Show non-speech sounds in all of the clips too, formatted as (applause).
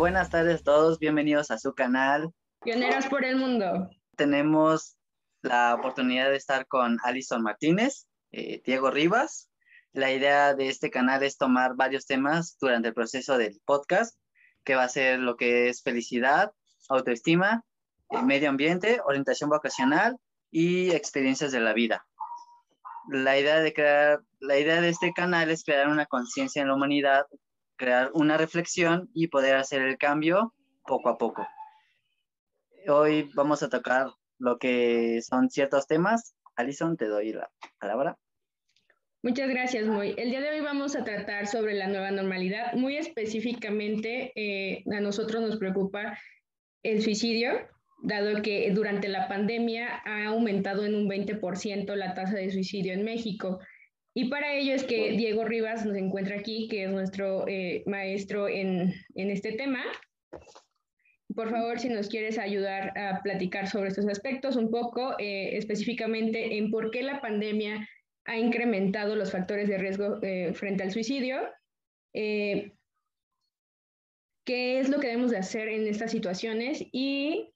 Buenas tardes a todos, bienvenidos a su canal. Pioneras por el Mundo. Tenemos la oportunidad de estar con Alison Martínez, eh, Diego Rivas. La idea de este canal es tomar varios temas durante el proceso del podcast, que va a ser lo que es felicidad, autoestima, eh, medio ambiente, orientación vocacional y experiencias de la vida. La idea de crear, la idea de este canal es crear una conciencia en la humanidad crear una reflexión y poder hacer el cambio poco a poco. Hoy vamos a tocar lo que son ciertos temas. Alison, te doy la palabra. Muchas gracias, Moy. El día de hoy vamos a tratar sobre la nueva normalidad. Muy específicamente, eh, a nosotros nos preocupa el suicidio, dado que durante la pandemia ha aumentado en un 20% la tasa de suicidio en México. Y para ello es que Diego Rivas nos encuentra aquí, que es nuestro eh, maestro en, en, este tema. Por favor, si nos quieres ayudar a platicar sobre estos aspectos un poco, eh, específicamente en por qué la pandemia ha incrementado los factores de riesgo eh, frente al suicidio, qué es lo que debemos de hacer en estas situaciones y,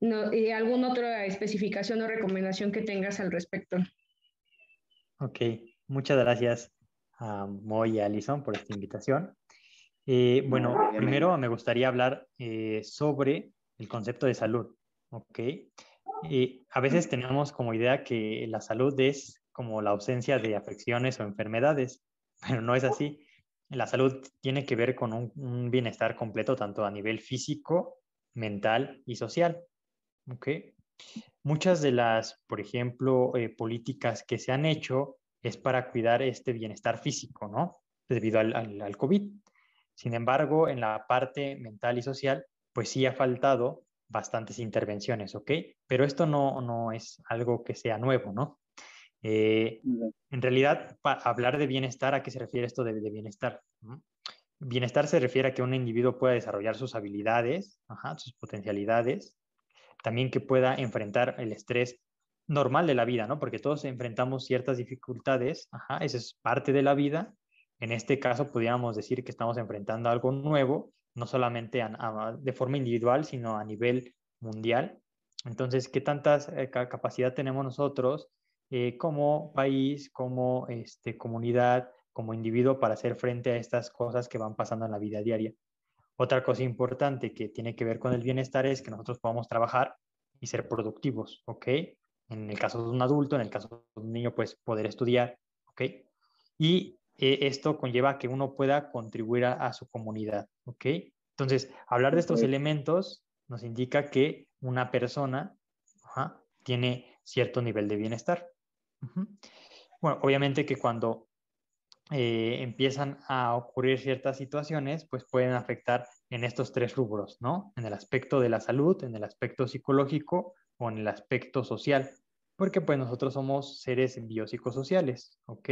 no, y alguna otra especificación o recomendación que tengas al respecto. Ok, Muchas gracias a Moy y a Alison por esta invitación. Eh, bueno, primero me gustaría hablar eh, sobre el concepto de salud. ¿ok? a veces tenemos como idea que la salud es como la ausencia de afecciones o enfermedades, (laughs) pero no es así. La salud tiene que ver con un, bienestar completo, tanto a nivel físico, mental y social. ¿ok? Muchas de las, por ejemplo, eh, políticas que se han hecho es para cuidar este bienestar físico, ¿no? Debido al, al, COVID. Sin embargo, en la parte mental y social, pues sí ha faltado bastantes intervenciones, ¿ok? Pero esto no, no es algo que sea nuevo, ¿no? Eh, en realidad, para hablar de bienestar, ¿a qué se refiere esto de, bienestar? Bienestar se refiere a que un individuo pueda desarrollar sus habilidades, sus potencialidades, también que pueda enfrentar el estrés normal de la vida, ¿no? Porque todos enfrentamos ciertas dificultades, ajá, eso es parte de la vida. En este caso, podríamos decir que estamos enfrentando algo nuevo, no solamente de forma individual, sino a nivel mundial. Entonces, ¿qué tanta eh, capacidad tenemos nosotros eh, como país, como este, comunidad, como individuo para hacer frente a estas cosas que van pasando en la vida diaria? Otra cosa importante que tiene que ver con el bienestar es que nosotros podamos trabajar y ser productivos, ¿ok? En el caso de un adulto, en el caso de un niño, pues poder estudiar, ¿ok? Y eh, esto conlleva que uno pueda contribuir a, su comunidad, ¿ok? Entonces, hablar de estos elementos nos indica que una persona tiene cierto nivel de bienestar. Bueno, obviamente que cuando eh, empiezan a ocurrir ciertas situaciones, pues pueden afectar en estos tres rubros, ¿no? En el aspecto de la salud, en el aspecto psicológico o en el aspecto social, porque pues nosotros somos seres biopsicosociales, ¿ok?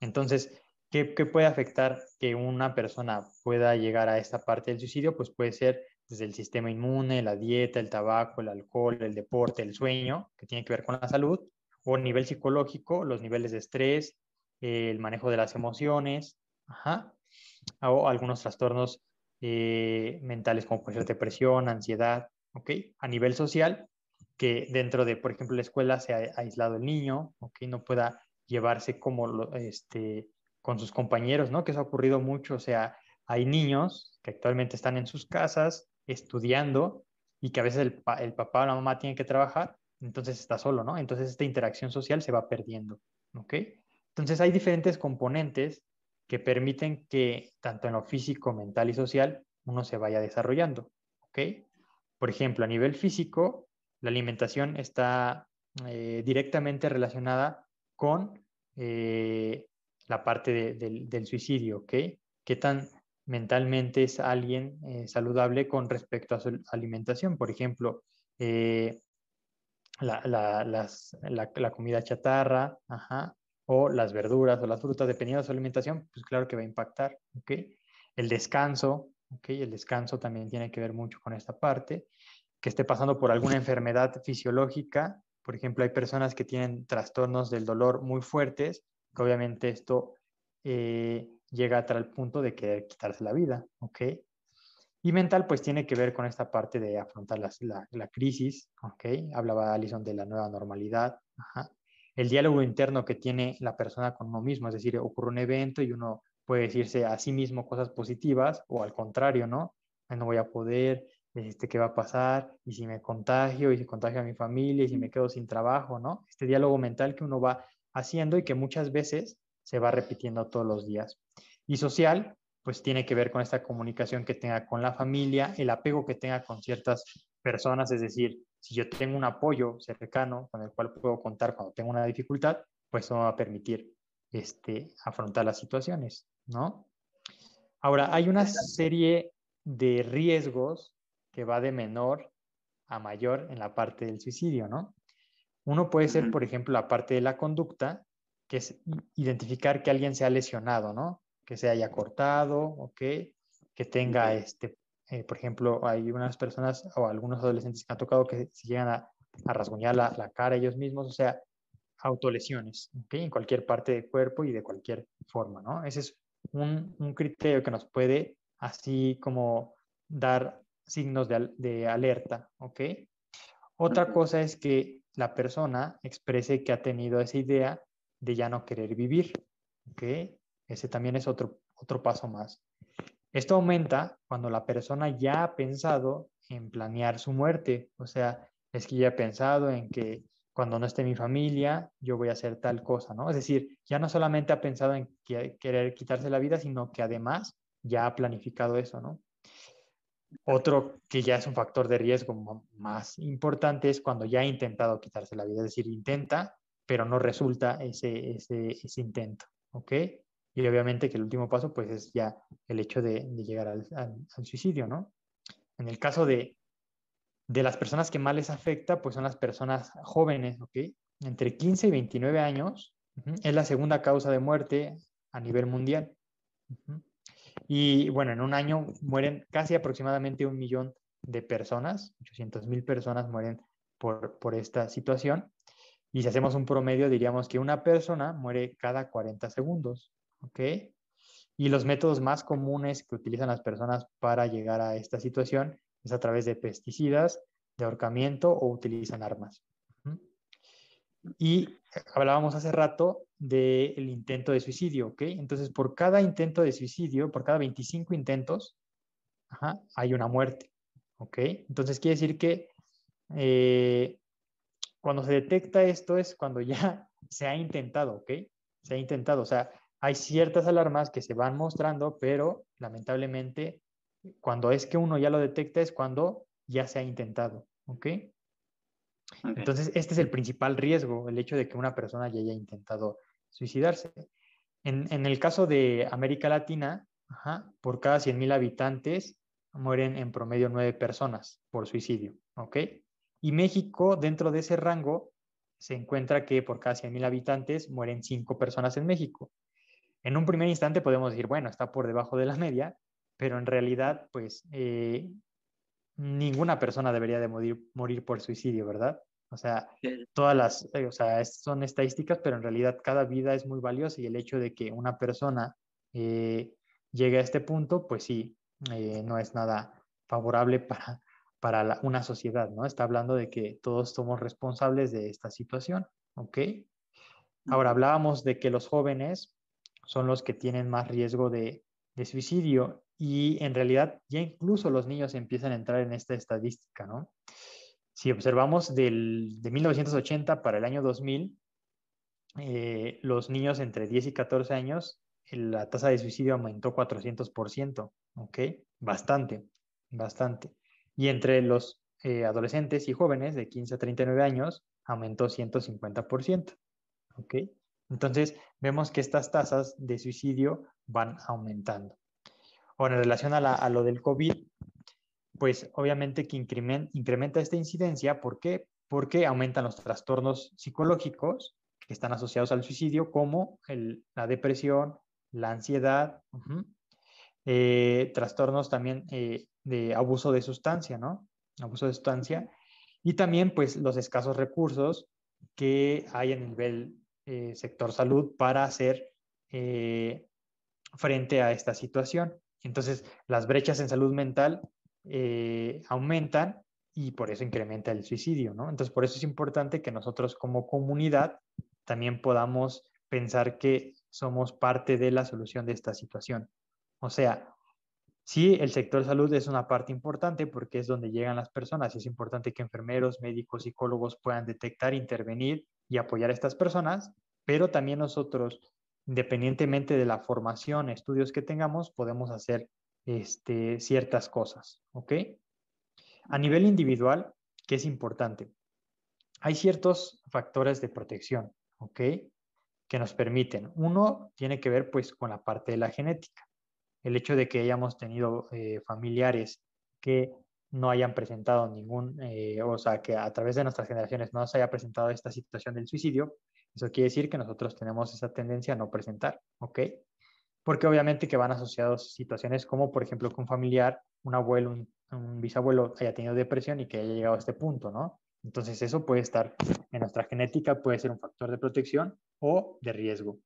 Entonces, ¿qué, puede afectar que una persona pueda llegar a esta parte del suicidio? Pues puede ser desde el sistema inmune, la dieta, el tabaco, el alcohol, el deporte, el sueño, que tiene que ver con la salud, o a nivel psicológico, los niveles de estrés, el manejo de las emociones, ajá, o algunos trastornos eh, mentales como puede ser depresión, ansiedad, ¿ok? A nivel social, que dentro de, por ejemplo, la escuela se ha aislado el niño, que no pueda llevarse como este, con sus compañeros, ¿no? Que eso ha ocurrido mucho, o sea, hay niños que actualmente están en sus casas estudiando y que a veces el, el papá o la mamá tienen que trabajar, entonces está solo, ¿no? Entonces esta interacción social se va perdiendo, ¿ok? Entonces hay diferentes componentes que permiten que tanto en lo físico, mental y social uno se vaya desarrollando, ¿ok? Por ejemplo, a nivel físico, la alimentación está eh, directamente relacionada con eh, la parte del suicidio, ¿ok? ¿Qué tan mentalmente es alguien eh, saludable con respecto a su alimentación? Por ejemplo, la, comida chatarra, o las verduras o las frutas, dependiendo de su alimentación, pues claro que va a impactar, ¿ok? El descanso, ¿ok? El descanso también tiene que ver mucho con esta parte que esté pasando por alguna enfermedad fisiológica. Por ejemplo, hay personas que tienen trastornos del dolor muy fuertes, que obviamente esto eh, llega a tal punto de querer quitarse la vida, ¿ok? Y mental, pues tiene que ver con esta parte de afrontar la, la, crisis, ¿ok? Hablaba Alison de la nueva normalidad, El diálogo interno que tiene la persona con uno mismo, es decir, ocurre un evento y uno puede decirse a sí mismo cosas positivas o al contrario, ¿no? No voy a poder, este, ¿qué va a pasar? ¿Y si me contagio? ¿Y si contagio a mi familia? ¿Y si me quedo sin trabajo? ¿No? Este diálogo mental que uno va haciendo y que muchas veces se va repitiendo todos los días. Y social, pues tiene que ver con esta comunicación que tenga con la familia, el apego que tenga con ciertas personas, es decir, si yo tengo un apoyo cercano con el cual puedo contar cuando tengo una dificultad, pues eso va a permitir este, afrontar las situaciones, ¿no? Ahora, hay una serie de riesgos que va de menor a mayor en la parte del suicidio, ¿no? Uno puede ser, por ejemplo, la parte de la conducta, que es identificar que alguien se ha lesionado, ¿no? Que se haya cortado, ¿ok? Que tenga, este, eh, por ejemplo, hay unas personas o algunos adolescentes que han tocado que se llegan a, a rasguñar la, la, cara ellos mismos, o sea, autolesiones, ¿ok? En cualquier parte del cuerpo y de cualquier forma, ¿no? Ese es un, un criterio que nos puede así como dar signos de, de alerta, ¿ok? Otra cosa es que la persona exprese que ha tenido esa idea de ya no querer vivir, ¿ok? Ese también es otro, otro paso más. Esto aumenta cuando la persona ya ha pensado en planear su muerte, o sea, es que ya ha pensado en que cuando no esté mi familia, yo voy a hacer tal cosa, ¿no? Es decir, ya no solamente ha pensado en querer quitarse la vida, sino que además ya ha planificado eso, ¿no? Otro que ya es un factor de riesgo más importante es cuando ya ha intentado quitarse la vida, es decir, intenta, pero no resulta ese, ese, ese intento. Y obviamente que el último paso, pues es ya el hecho de, llegar al, al, suicidio, ¿no? En el caso de, de las personas que más les afecta, pues son las personas jóvenes, ¿ok? Entre 15 y 29 años es la segunda causa de muerte a nivel mundial. Y bueno, en un año mueren casi aproximadamente un millón de personas, 800 mil personas mueren por, por esta situación. Y si hacemos un promedio, diríamos que una persona muere cada 40 segundos. ¿Ok? Y los métodos más comunes que utilizan las personas para llegar a esta situación es a través de pesticidas, de ahorcamiento o utilizan armas. Y hablábamos hace rato del intento de suicidio, ¿ok? Entonces, por cada intento de suicidio, por cada 25 intentos, hay una muerte, ¿ok? Entonces, quiere decir que eh, cuando se detecta esto es cuando ya (laughs) se ha intentado, ¿ok? Se ha intentado, o sea, hay ciertas alarmas que se van mostrando, pero lamentablemente, cuando es que uno ya lo detecta es cuando ya se ha intentado, ¿ok? Entonces, este es el principal riesgo, el hecho de que una persona ya haya intentado suicidarse. En, el caso de América Latina, por cada 100.000 habitantes mueren en promedio nueve personas por suicidio. Y México, dentro de ese rango, se encuentra que por cada 100.000 habitantes mueren cinco personas en México. En un primer instante podemos decir, bueno, está por debajo de la media, pero en realidad, pues, eh, ninguna persona debería de morir, morir por suicidio, ¿verdad? O sea, todas las, eh, o sea, son estadísticas, pero en realidad cada vida es muy valiosa y el hecho de que una persona eh, llegue a este punto, pues sí, eh, no es nada favorable para, para una sociedad, ¿no? Está hablando de que todos somos responsables de esta situación, ¿ok? Ahora hablábamos de que los jóvenes son los que tienen más riesgo de, de suicidio y en realidad ya incluso los niños empiezan a entrar en esta estadística, ¿no? Si observamos del, de 1980 para el año 2000, eh, los niños entre 10 y 14 años, la tasa de suicidio aumentó 400%, ¿ok? Bastante, bastante. Y entre los eh, adolescentes y jóvenes de 15 a 39 años, aumentó 150%, ¿ok? Entonces, vemos que estas tasas de suicidio van aumentando. Ahora, en relación a, lo del COVID, pues obviamente que incrementa, esta incidencia. ¿Por qué? Porque aumentan los trastornos psicológicos que están asociados al suicidio, como la depresión, la ansiedad, eh, trastornos también eh, de abuso de sustancia, ¿no? Abuso de sustancia. Y también, pues, los escasos recursos que hay el nivel eh, sector salud para hacer frente a esta situación. Entonces, las brechas en salud mental eh, aumentan y por eso incrementa el suicidio, ¿no? Entonces, por eso es importante que nosotros como comunidad también podamos pensar que somos parte de la solución de esta situación. O sea, sí, el sector salud es una parte importante porque es donde llegan las personas y es importante que enfermeros, médicos, psicólogos puedan detectar, intervenir y apoyar a estas personas, pero también nosotros, independientemente de la formación, estudios que tengamos, podemos hacer este, ciertas cosas, ¿ok? A nivel individual, ¿qué es importante? Hay ciertos factores de protección, ¿ok? Que nos permiten. Uno tiene que ver pues con la parte de la genética. El hecho de que hayamos tenido eh, familiares que no hayan presentado ningún, eh, o sea, que a través de nuestras generaciones no se haya presentado esta situación del suicidio, eso quiere decir que nosotros tenemos esa tendencia a no presentar, ¿ok? Porque obviamente que van asociados situaciones como, por ejemplo, que un familiar, un abuelo, un, bisabuelo haya tenido depresión y que haya llegado a este punto, ¿no? Entonces eso puede estar en nuestra genética, puede ser un factor de protección o de riesgo.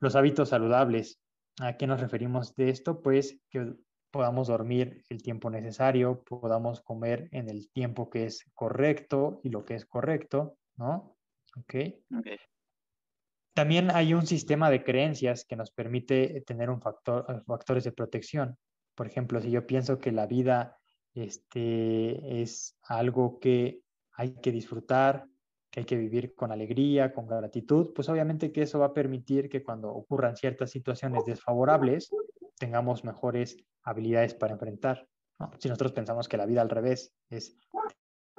Los hábitos saludables. ¿A qué nos referimos de esto? Pues que podamos dormir el tiempo necesario, podamos comer en el tiempo que es correcto y lo que es correcto, ¿no? Ok. okay. También hay un sistema de creencias que nos permite tener un factor, factores de protección. Por ejemplo, si yo pienso que la vida este, es algo que hay que disfrutar, que hay que vivir con alegría, con gratitud, pues obviamente que eso va a permitir que cuando ocurran ciertas situaciones desfavorables tengamos mejores habilidades para enfrentar. Si nosotros pensamos que la vida al revés es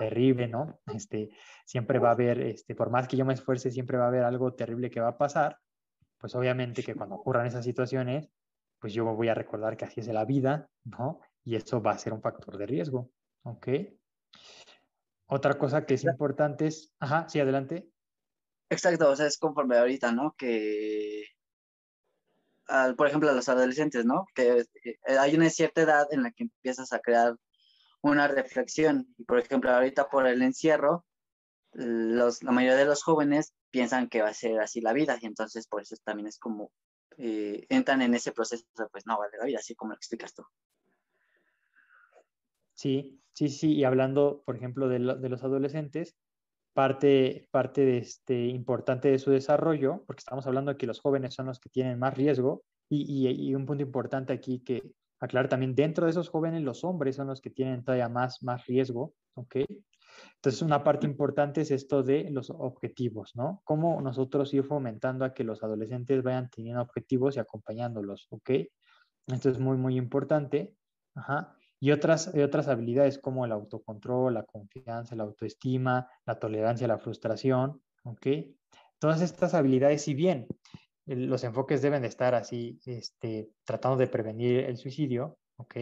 terrible, ¿no? Este, siempre va a haber, este, por más que yo me esfuerce, siempre va a haber algo terrible que va a pasar, pues obviamente que cuando ocurran esas situaciones, pues yo voy a recordar que así es la vida, ¿no? Y eso va a ser un factor de riesgo, ¿ok? Otra cosa que es importante es, ajá, sí, adelante. Exacto, o sea, es conforme ahorita, ¿no? Que, por ejemplo, a los adolescentes, ¿no? Que eh, hay una cierta edad en la que empiezas a crear una reflexión. Y, por ejemplo, ahorita por el encierro, los, la mayoría de los jóvenes piensan que va a ser así la vida y entonces por eso también es como eh, entran en ese proceso, pues no vale la vida, así como lo explicas tú. Sí, sí, sí, y hablando, por ejemplo, de, los adolescentes, parte, parte de este, importante de su desarrollo, porque estamos hablando de que los jóvenes son los que tienen más riesgo, y, y, un punto importante aquí que aclarar también, dentro de esos jóvenes, los hombres son los que tienen todavía más, más riesgo, ¿ok? Entonces, una parte importante es esto de los objetivos, ¿no? Cómo nosotros ir fomentando a que los adolescentes vayan teniendo objetivos y acompañándolos, ¿ok? Esto es muy, muy importante. Ajá. Y otras, otras habilidades como el autocontrol, la confianza, la autoestima, la tolerancia a la frustración, ¿ok? Todas estas habilidades, si bien los enfoques deben de estar así, este, tratando de prevenir el suicidio, ¿ok?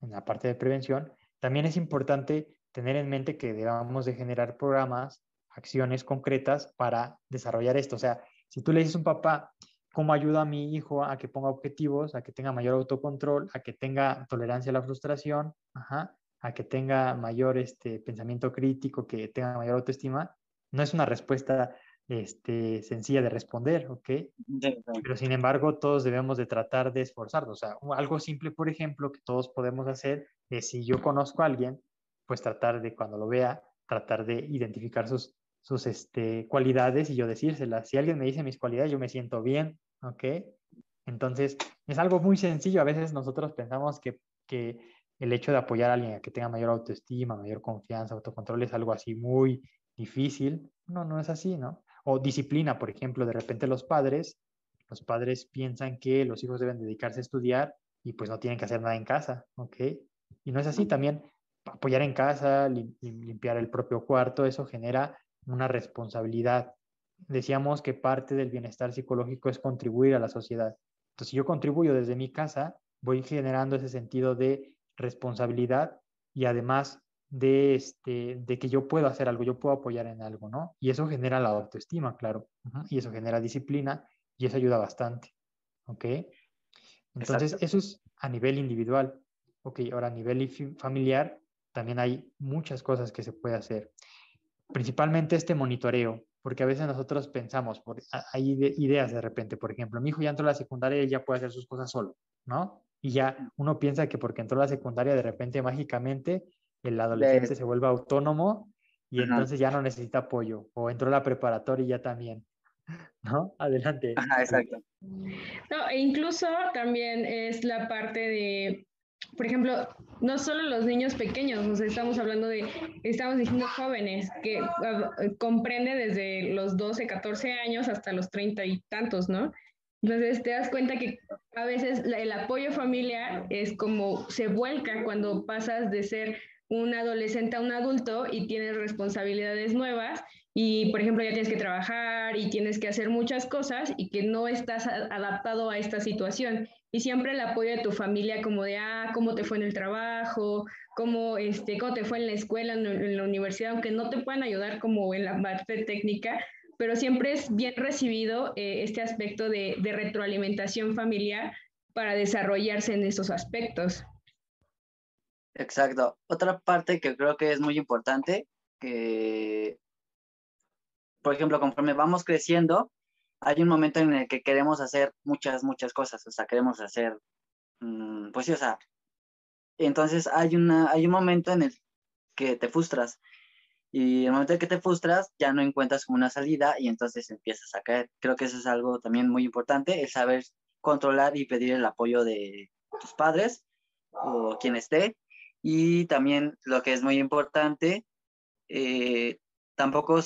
En la parte de prevención, también es importante tener en mente que debamos de generar programas, acciones concretas para desarrollar esto. O sea, si tú le dices a un papá, cómo ayuda a mi hijo a que ponga objetivos, a que tenga mayor autocontrol, a que tenga tolerancia a la frustración, a que tenga mayor este, pensamiento crítico, que tenga mayor autoestima, no es una respuesta este, sencilla de responder, ¿ok? Pero sin embargo, todos debemos de tratar de esforzarnos. O sea, algo simple, por ejemplo, que todos podemos hacer es si yo conozco a alguien, pues tratar de cuando lo vea, tratar de identificar sus, sus este, cualidades y yo decírselas. Si alguien me dice mis cualidades, yo me siento bien, ¿ok? Entonces, es algo muy sencillo. A veces nosotros pensamos que, que el hecho de apoyar a alguien a que tenga mayor autoestima, mayor confianza, autocontrol es algo así muy difícil. No, no es así, ¿no? O disciplina, por ejemplo, de repente los padres, los padres piensan que los hijos deben dedicarse a estudiar y pues no tienen que hacer nada en casa, ¿ok? Y no es así, también apoyar en casa, limpiar el propio cuarto, eso genera una responsabilidad decíamos que parte del bienestar psicológico es contribuir a la sociedad. Entonces, si yo contribuyo desde mi casa, voy generando ese sentido de responsabilidad y además de, este, de que yo puedo hacer algo, yo puedo apoyar en algo, ¿no? Y eso genera la autoestima, claro, y eso genera disciplina y eso ayuda bastante, ¿ok? Entonces, eso es a nivel individual. Ok, ahora a nivel familiar también hay muchas cosas que se puede hacer. Principalmente este monitoreo, porque a veces nosotros pensamos, hay ideas de repente, por ejemplo, mi hijo ya entró a la secundaria y ya puede hacer sus cosas solo, ¿no? Y ya uno piensa que porque entró a la secundaria, de repente mágicamente el adolescente se vuelve autónomo y entonces ya no necesita apoyo. O entró a la preparatoria y ya también. (laughs) ¿No? Adelante. Ajá, exacto. No, e incluso también es la parte de, por ejemplo, no solo los niños pequeños, nos estamos hablando de, estamos diciendo jóvenes, que ah, comprende desde los 12, 14 años hasta los 30 y tantos, ¿no? Entonces te das cuenta que a veces el apoyo familiar es como se vuelca cuando pasas de ser un adolescente a un adulto y tienes responsabilidades nuevas y, por ejemplo, ya tienes que trabajar y tienes que hacer muchas cosas y que no estás adaptado a esta situación. Y siempre el apoyo de tu familia como de, ah, cómo te fue en el trabajo, cómo, este, cómo te fue en la escuela, en, la universidad, aunque no te puedan ayudar como en la parte técnica, pero siempre es bien recibido eh, este aspecto de, de retroalimentación familiar para desarrollarse en estos aspectos. Exacto. Otra parte que creo que es muy importante, que, por ejemplo, conforme vamos creciendo, hay un momento en el que queremos hacer muchas, muchas cosas, o sea, queremos hacer, mm, pues sí, o sea, entonces hay, una, hay un momento en el que te frustras y el momento en que te frustras ya no encuentras una salida y entonces empiezas a caer. Creo que eso es algo también muy importante, el saber controlar y pedir el apoyo de tus padres o quien esté y también lo que es muy importante, eh, tampoco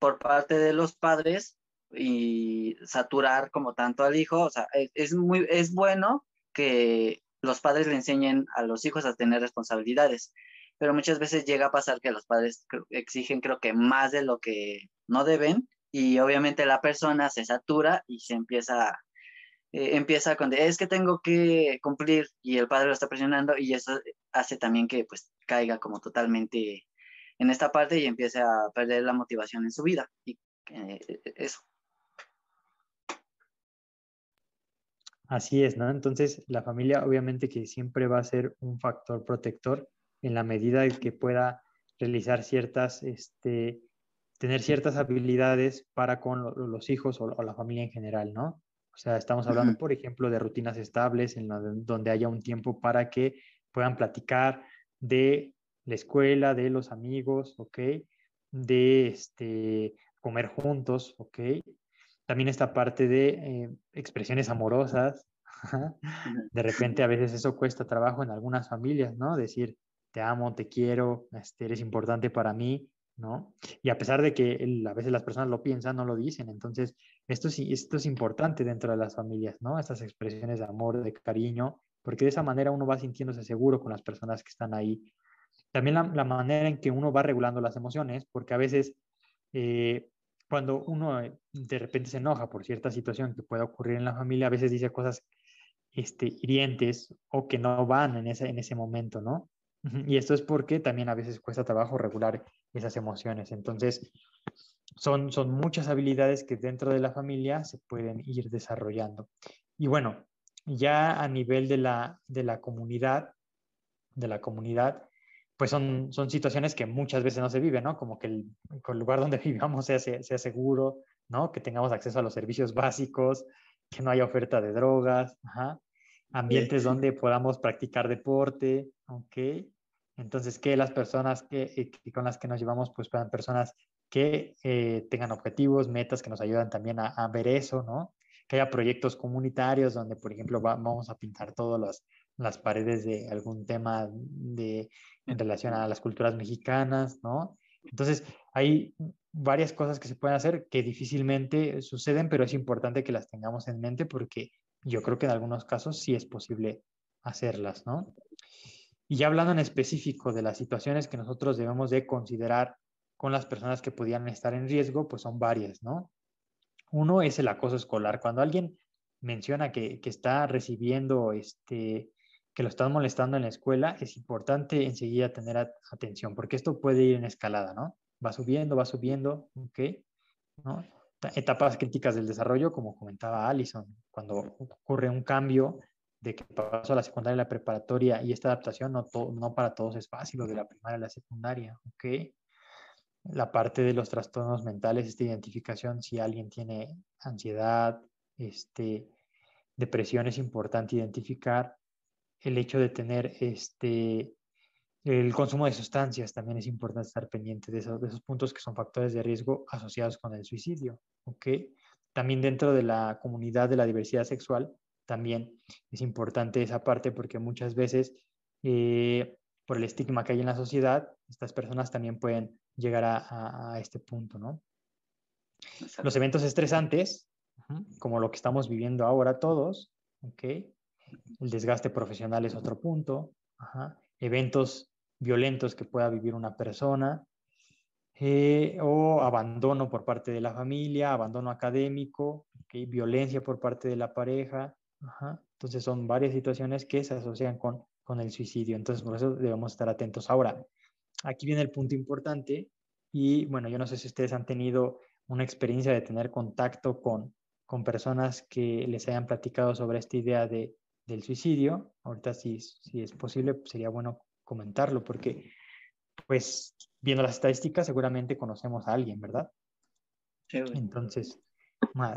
por parte de los padres y saturar como tanto al hijo, o sea, e, es, muy, es bueno que los padres le enseñen a los hijos a tener responsabilidades, pero muchas veces llega a pasar que los padres exigen creo que más de lo que no deben y obviamente la persona se satura y se empieza eh, empieza con es que tengo que cumplir y el padre lo está presionando y eso hace también que pues caiga como totalmente en esta parte y empiece a perder la motivación en su vida y eh, eso. Así es, ¿no? Entonces la familia obviamente que siempre va a ser un factor protector en la medida en que pueda realizar ciertas, este, tener ciertas habilidades para con los hijos o la familia en general, ¿no? O sea, estamos hablando, por ejemplo, de rutinas estables en donde haya un tiempo para que puedan platicar de la escuela, de los amigos, ¿ok? De este, comer juntos, ¿ok? También esta parte de eh, expresiones amorosas. de repente a veces eso cuesta trabajo en algunas familias, ¿no? Decir, te amo, te quiero, este, eres importante para mí, ¿no? Y a pesar de que a veces las personas lo piensan, no lo dicen. Entonces, esto, sí, esto es importante dentro de las familias, ¿no? Estas expresiones de amor, de cariño, porque de esa manera uno va sintiéndose seguro con las personas que están ahí. También la, manera en que uno va regulando las emociones, porque a veces eh, cuando uno eh, de repente se enoja por cierta situación que pueda ocurrir en la familia, a veces dice cosas este, hirientes o que no van en ese, en ese momento, ¿no? Y esto es porque también a veces cuesta trabajo regular esas emociones. Entonces, son, son muchas habilidades que dentro de la familia se pueden ir desarrollando. Y bueno, ya a nivel de la, de la comunidad, de la comunidad, pues son, son situaciones que muchas veces no se viven, ¿no? Como que el, el lugar donde (laughs) vivamos sea, sea, seguro, ¿no? Que tengamos acceso a los servicios básicos, que no haya oferta de drogas, ambientes donde podamos practicar deporte, ¿ok? Entonces, que las personas que, eh, con las que nos llevamos, pues puedan personas que eh, tengan objetivos, metas que nos ayudan también a, ver eso, ¿no? Que haya proyectos comunitarios donde, por ejemplo, vamos a pintar todas las, las paredes de algún tema de, en relación a las culturas mexicanas, ¿no? Entonces, hay varias cosas que se pueden hacer que difícilmente suceden, pero es importante que las tengamos en mente porque yo creo que en algunos casos sí es posible hacerlas, ¿no? Y ya hablando en específico de las situaciones que nosotros debemos de considerar con las personas que podían estar en riesgo, pues son varias, ¿no? Uno es el acoso escolar. Cuando alguien menciona que, que está recibiendo, este, que lo están molestando en la escuela, es importante enseguida tener atención, porque esto puede ir en escalada, ¿no? Va subiendo, va subiendo, ¿ok? ¿No? Etapas críticas del desarrollo, como comentaba Alison, cuando ocurre un cambio de que pasó a la secundaria y la preparatoria y esta adaptación no, no para todos es fácil, lo de la primaria a la secundaria, ¿ok? La parte de los trastornos mentales, esta identificación, si alguien tiene ansiedad, este, depresión, es importante identificar, el hecho de tener este, el consumo de sustancias, también es importante estar pendiente de esos, de esos puntos que son factores de riesgo asociados con el suicidio. ¿ok? También dentro de la comunidad de la diversidad sexual, también es importante esa parte porque muchas veces eh, por el estigma que hay en la sociedad, estas personas también pueden llegar a, este punto, ¿no? Los eventos estresantes, como lo que estamos viviendo ahora todos, ¿ok? El desgaste profesional es otro punto, eventos violentos que pueda vivir una persona, eh, o abandono por parte de la familia, abandono académico, ¿okay? violencia por parte de la pareja. Entonces son varias situaciones que se asocian con, con el suicidio. Entonces por eso debemos estar atentos. Ahora, aquí viene el punto importante y bueno, yo no sé si ustedes han tenido una experiencia de tener contacto con, con personas que les hayan platicado sobre esta idea de, del suicidio. Ahorita si, si es posible, sería bueno comentarlo porque pues viendo las estadísticas seguramente conocemos a alguien, ¿verdad? Entonces,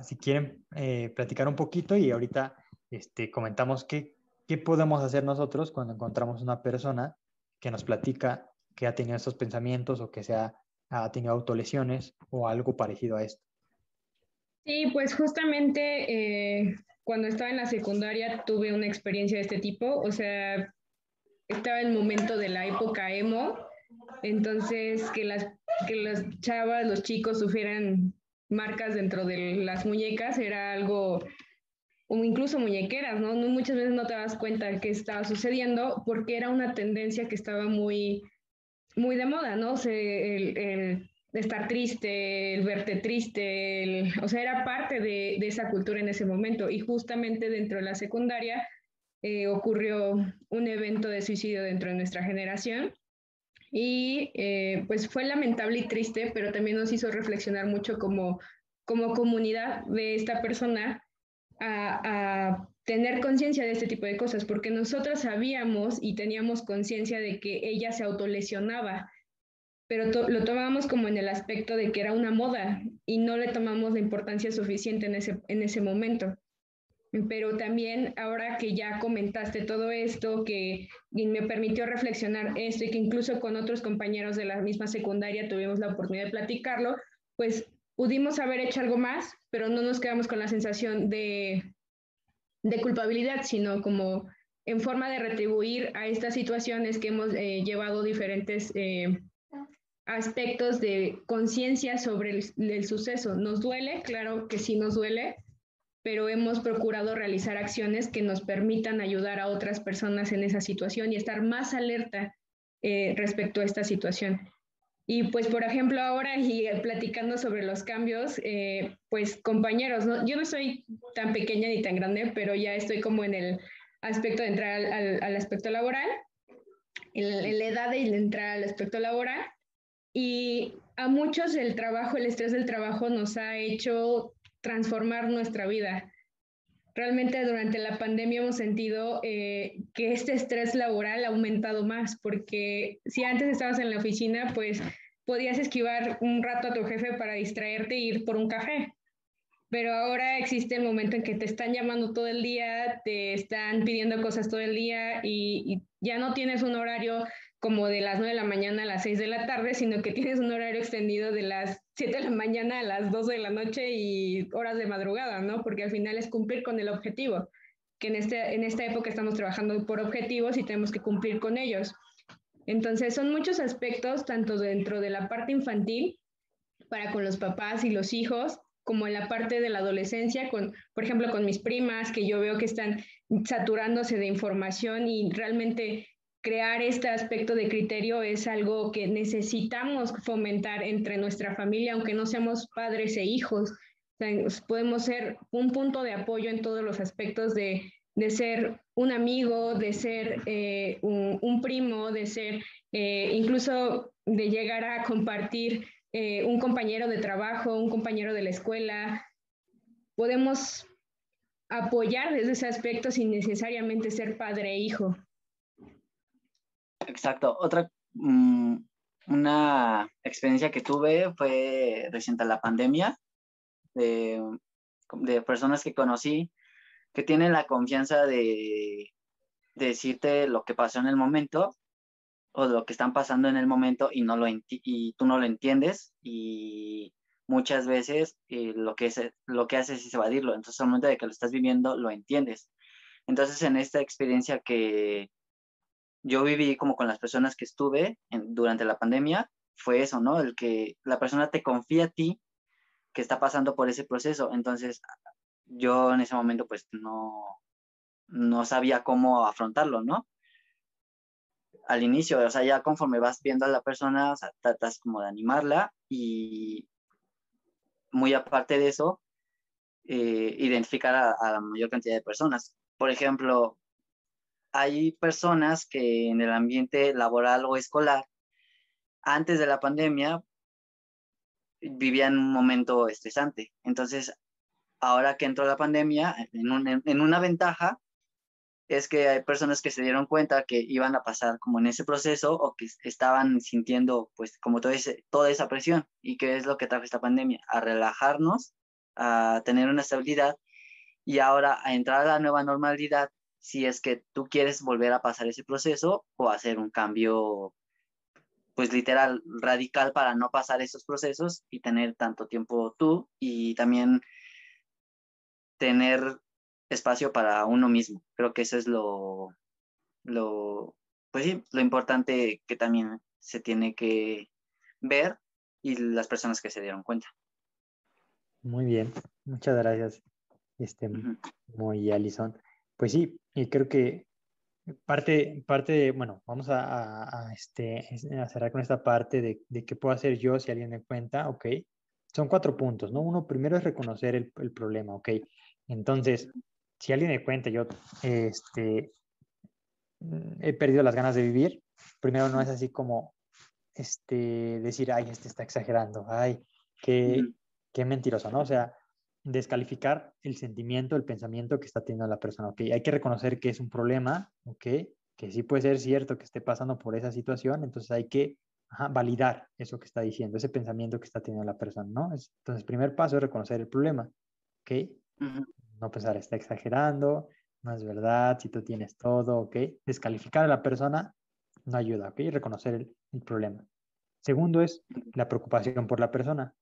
si quieren eh, platicar un poquito y ahorita este, comentamos qué, qué podemos hacer nosotros cuando encontramos una persona que nos platica que ha tenido estos pensamientos o que se ha, ha tenido autolesiones o algo parecido a esto. Sí, pues justamente eh, cuando estaba en la secundaria tuve una experiencia de este tipo, o sea, estaba el momento de la época emo, entonces que las, que las chavas, los chicos sufrieran marcas dentro de las muñecas era algo, o incluso muñequeras, ¿no? Muchas veces no te das cuenta qué estaba sucediendo porque era una tendencia que estaba muy, muy de moda, ¿no? O sea, el, estar triste, el verte triste, o sea, era parte de, de, esa cultura en ese momento. Y justamente dentro de la secundaria eh, ocurrió un evento de suicidio dentro de nuestra generación. Y eh, pues fue lamentable y triste, pero también nos hizo reflexionar mucho como, como comunidad de esta persona a, tener conciencia de este tipo de cosas, porque nosotros sabíamos y teníamos conciencia de que ella se autolesionaba, pero lo tomábamos como en el aspecto de que era una moda y no le tomamos la importancia suficiente en ese, en ese momento. Pero también ahora que ya comentaste todo esto, que me permitió reflexionar esto y que incluso con otros compañeros de la misma secundaria tuvimos la oportunidad de platicarlo, pues pudimos haber hecho algo más, pero no nos quedamos con la sensación de, de culpabilidad, sino como en forma de retribuir a estas situaciones que hemos eh, llevado diferentes eh, aspectos de conciencia sobre el, suceso. ¿Nos duele? Claro que sí nos duele, pero hemos procurado realizar acciones que nos permitan ayudar a otras personas en esa situación y estar más alerta eh, respecto a esta situación. Y pues, por ejemplo, ahora y platicando sobre los cambios, eh, pues compañeros, yo no soy tan pequeña ni tan grande, pero ya estoy como en el aspecto de entrar al, al, aspecto laboral, en la edad de entrar al aspecto laboral. Y a muchos el trabajo, el estrés del trabajo nos ha hecho transformar nuestra vida. Realmente durante la pandemia hemos sentido eh, que este estrés laboral ha aumentado más, porque si antes estabas en la oficina, pues podías esquivar un rato a tu jefe para distraerte e ir por un café. Pero ahora existe el momento en que te están llamando todo el día, te están pidiendo cosas todo el día y, y ya no tienes un horario como de las 9 de la mañana a las 6 de la tarde, sino que tienes un horario extendido de las 7 de la mañana a las 12 de la noche y horas de madrugada, ¿no? Porque al final es cumplir con el objetivo, que en, este, en esta época estamos trabajando por objetivos y tenemos que cumplir con ellos. Entonces, son muchos aspectos, tanto dentro de la parte infantil, para con los papás y los hijos, como en la parte de la adolescencia, con, por ejemplo, con mis primas, que yo veo que están saturándose de información y realmente crear este aspecto de criterio es algo que necesitamos fomentar entre nuestra familia, aunque no seamos padres e hijos. podemos ser un punto de apoyo en todos los aspectos de, de ser un amigo, de ser eh, un, primo, de ser eh, incluso de llegar a compartir eh, un compañero de trabajo, un compañero de la escuela. Podemos apoyar desde ese aspecto sin necesariamente ser padre e hijo. Exacto. Otra, mm, una experiencia que tuve fue reciente la pandemia, de, de, personas que conocí que tienen la confianza de, decirte lo que pasó en el momento o lo que están pasando en el momento y, no lo y tú no lo entiendes y muchas veces eh, lo, que es, lo que haces es evadirlo. Entonces, al momento de que lo estás viviendo, lo entiendes. Entonces, en esta experiencia que yo viví como con las personas que estuve durante la pandemia, fue eso, ¿no? El que la persona te confía a ti que está pasando por ese proceso. Entonces, yo en ese momento pues no, no sabía cómo afrontarlo, ¿no? Al inicio, o sea, ya conforme vas viendo a la persona, o sea, tratas como de animarla y muy aparte de eso, eh, identificar a, la mayor cantidad de personas. Por ejemplo, hay personas que en el ambiente laboral o escolar, antes de la pandemia, vivían un momento estresante. Entonces, ahora que entró la pandemia, en, en una ventaja es que hay personas que se dieron cuenta que iban a pasar como en ese proceso o que estaban sintiendo pues como todo toda esa presión y que es lo que trajo esta pandemia, a relajarnos, a tener una estabilidad y ahora a entrar a la nueva normalidad si es que tú quieres volver a pasar ese proceso o hacer un cambio pues literal radical para no pasar esos procesos y tener tanto tiempo tú y también tener espacio para uno mismo. Creo que eso es lo, lo, pues sí, lo importante que también se tiene que ver y las personas que se dieron cuenta. Muy bien, muchas gracias, este, muy Alison. Pues sí, y creo que parte, parte bueno, vamos a, este, a cerrar con esta parte de, de qué puedo hacer yo si alguien me cuenta, ok. Son cuatro puntos, ¿no? Uno, primero es reconocer el, el problema, ok. Entonces, si alguien me cuenta, yo este, he perdido las ganas de vivir, primero no es así como este, decir, ay, este está exagerando, ay, qué, qué mentiroso, ¿no? O sea, descalificar el sentimiento, el pensamiento que está teniendo la persona, ¿ok? Hay que reconocer que es un problema, ¿ok? Que sí puede ser cierto que esté pasando por esa situación, entonces hay que validar eso que está diciendo, ese pensamiento que está teniendo la persona, ¿no? Entonces, primer paso es reconocer el problema, ¿ok? no pensar, está exagerando, no es verdad, si tú tienes todo, ¿ok? Descalificar a la persona no ayuda, ¿ok? Reconocer el, problema. Segundo es la preocupación por la persona,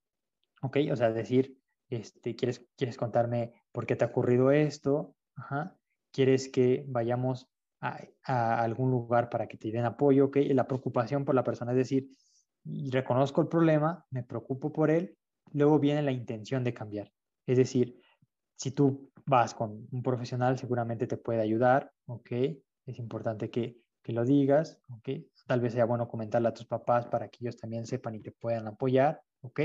¿ok? O sea, decir, este, ¿quieres, ¿quieres contarme por qué te ha ocurrido esto? Ajá. ¿Quieres que vayamos a, a, algún lugar para que te den apoyo? ¿ok? La preocupación por la persona es decir, reconozco el problema, me preocupo por él, luego viene la intención de cambiar. Es decir, si tú vas con un profesional, seguramente te puede ayudar, ¿ok? Es importante que, que lo digas, ¿ok? Tal vez sea bueno comentarle a tus papás para que ellos también sepan y te puedan apoyar, ¿ok?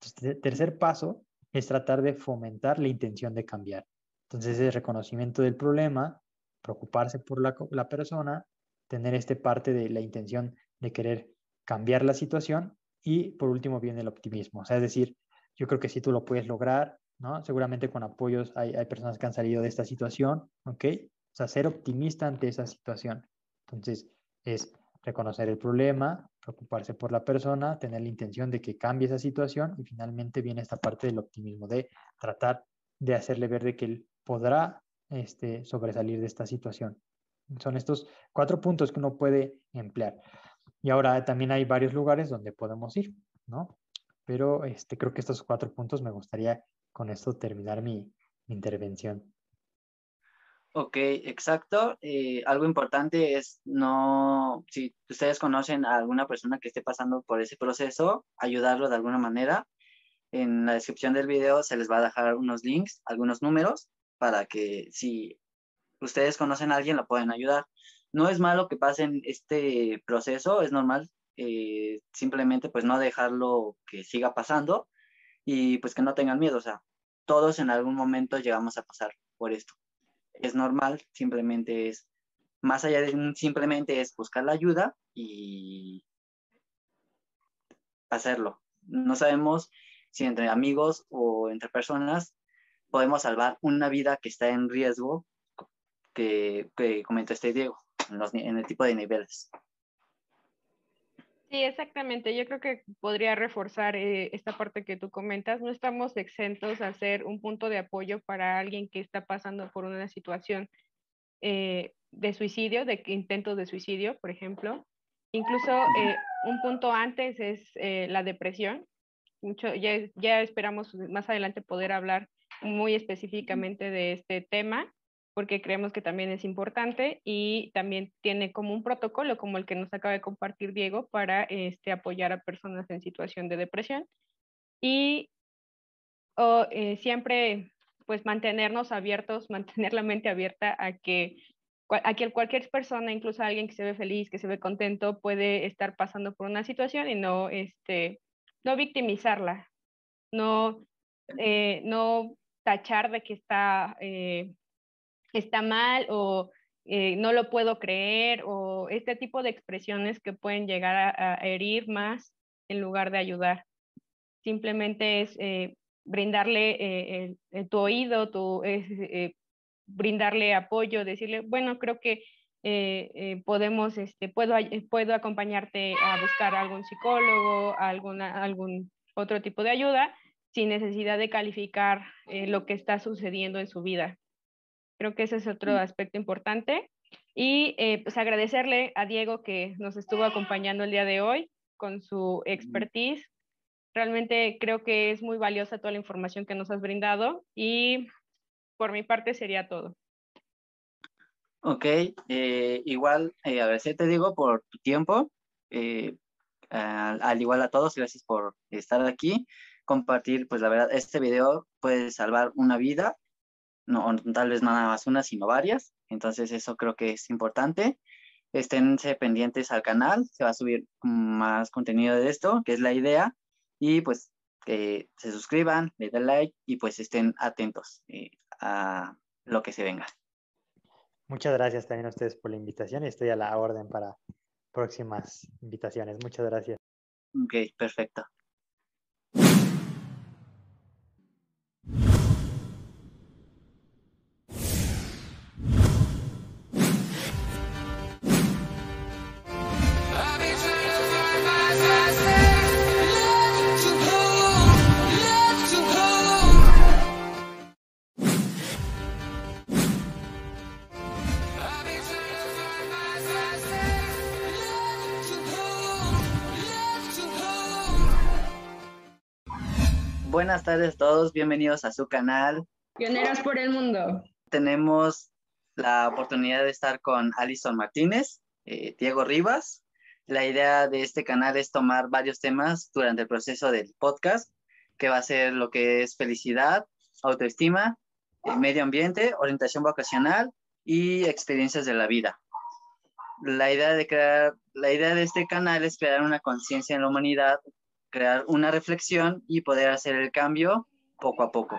Entonces, tercer paso es tratar de fomentar la intención de cambiar. Entonces, el reconocimiento del problema, preocuparse por la, la persona, tener este parte de la intención de querer cambiar la situación y por último viene el optimismo. O sea, es decir, yo creo que si tú lo puedes lograr, ¿no? Seguramente con apoyos hay, hay personas que han salido de esta situación, ¿ok? O sea, ser optimista ante esa situación. Entonces, es reconocer el problema, preocuparse por la persona, tener la intención de que cambie esa situación y finalmente viene esta parte del optimismo, de tratar de hacerle ver de que él podrá este, sobresalir de esta situación. Son estos cuatro puntos que uno puede emplear. Y ahora también hay varios lugares donde podemos ir, ¿no? Pero este, creo que estos cuatro puntos me gustaría con esto terminar mi, intervención. Ok, exacto. Eh, algo importante es no, si ustedes conocen a alguna persona que esté pasando por ese proceso, ayudarlo de alguna manera. En la descripción del video se les va a dejar unos links, algunos números, para que si ustedes conocen a alguien, lo pueden ayudar. No es malo que pasen este proceso, es normal. Eh, simplemente pues no dejarlo que siga pasando y pues que no tengan miedo, o sea, todos en algún momento llegamos a pasar por esto. Es normal, simplemente es, más allá de simplemente es buscar la ayuda y hacerlo. No sabemos si entre amigos o entre personas podemos salvar una vida que está en riesgo que, que comentó este Diego en el tipo de niveles. Sí, exactamente. Yo creo que podría reforzar eh, esta parte que tú comentas. No estamos exentos a ser un punto de apoyo para alguien que está pasando por una situación eh, de suicidio, de intentos de suicidio, por ejemplo. Incluso eh, un punto antes es eh, la depresión. Mucho, ya, ya esperamos más adelante poder hablar muy específicamente de este tema porque creemos que también es importante y también tiene como un protocolo como el que nos acaba de compartir Diego para este, apoyar a personas en situación de depresión. Y eh, siempre pues mantenernos abiertos, (laughs) mantener la mente abierta a que, a que cualquier persona, incluso alguien que se ve feliz, que se ve contento, puede estar pasando por una situación y no, este, no victimizarla, no, eh, no tachar de que está eh, está mal o eh, no lo puedo creer o este tipo de expresiones que pueden llegar a, herir más en lugar de ayudar. Simplemente es eh, brindarle eh, tu oído, tu, brindarle apoyo, decirle, bueno, creo que podemos, este, puedo, puedo acompañarte a buscar algún psicólogo, alguna, algún otro tipo de ayuda sin necesidad de calificar lo que está sucediendo en su vida. Creo que ese es otro aspecto importante. Y eh, pues agradecerle a Diego que nos estuvo acompañando el día de hoy con su expertise. Realmente creo que es muy valiosa toda la información que nos has brindado y por mi parte sería todo. Ok, eh, igual eh, agradecerte Diego por tu tiempo, al, al, igual a todos, gracias por estar aquí, compartir, pues la verdad, este video puede salvar una vida no, tal vez no nada más una, sino varias. Entonces eso creo que es importante. Esténse pendientes al canal, se va a subir más contenido de esto, que es la idea. Y pues que se suscriban, le den like y pues estén atentos eh, a lo que se venga. Muchas gracias también a ustedes por la invitación y estoy a la orden para próximas invitaciones. Muchas gracias. Ok, perfecto. Buenas tardes a todos, bienvenidos a su canal. Pioneras por el mundo. Tenemos la oportunidad de estar con Alison Martínez, eh, Diego Rivas. La idea de este canal es tomar varios temas durante el proceso del podcast, que va a ser lo que es felicidad, autoestima, eh, medio ambiente, orientación vocacional y experiencias de la vida. La idea de crear, la idea de este canal es crear una conciencia en la humanidad crear una reflexión y poder hacer el cambio poco a poco.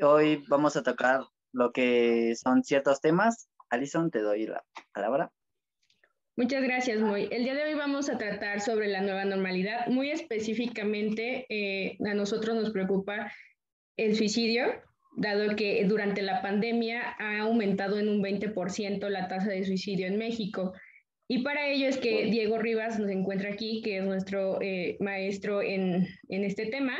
Hoy vamos a tocar lo que son ciertos temas. Alison, te doy la palabra. Muchas gracias, Moy. El día de hoy vamos a tratar sobre la nueva normalidad. Muy específicamente, eh, a nosotros nos preocupa el suicidio, dado que durante la pandemia ha aumentado en un 20% la tasa de suicidio en México. Y para ello es que Diego Rivas nos encuentra aquí, que es nuestro eh, maestro en, en, este tema.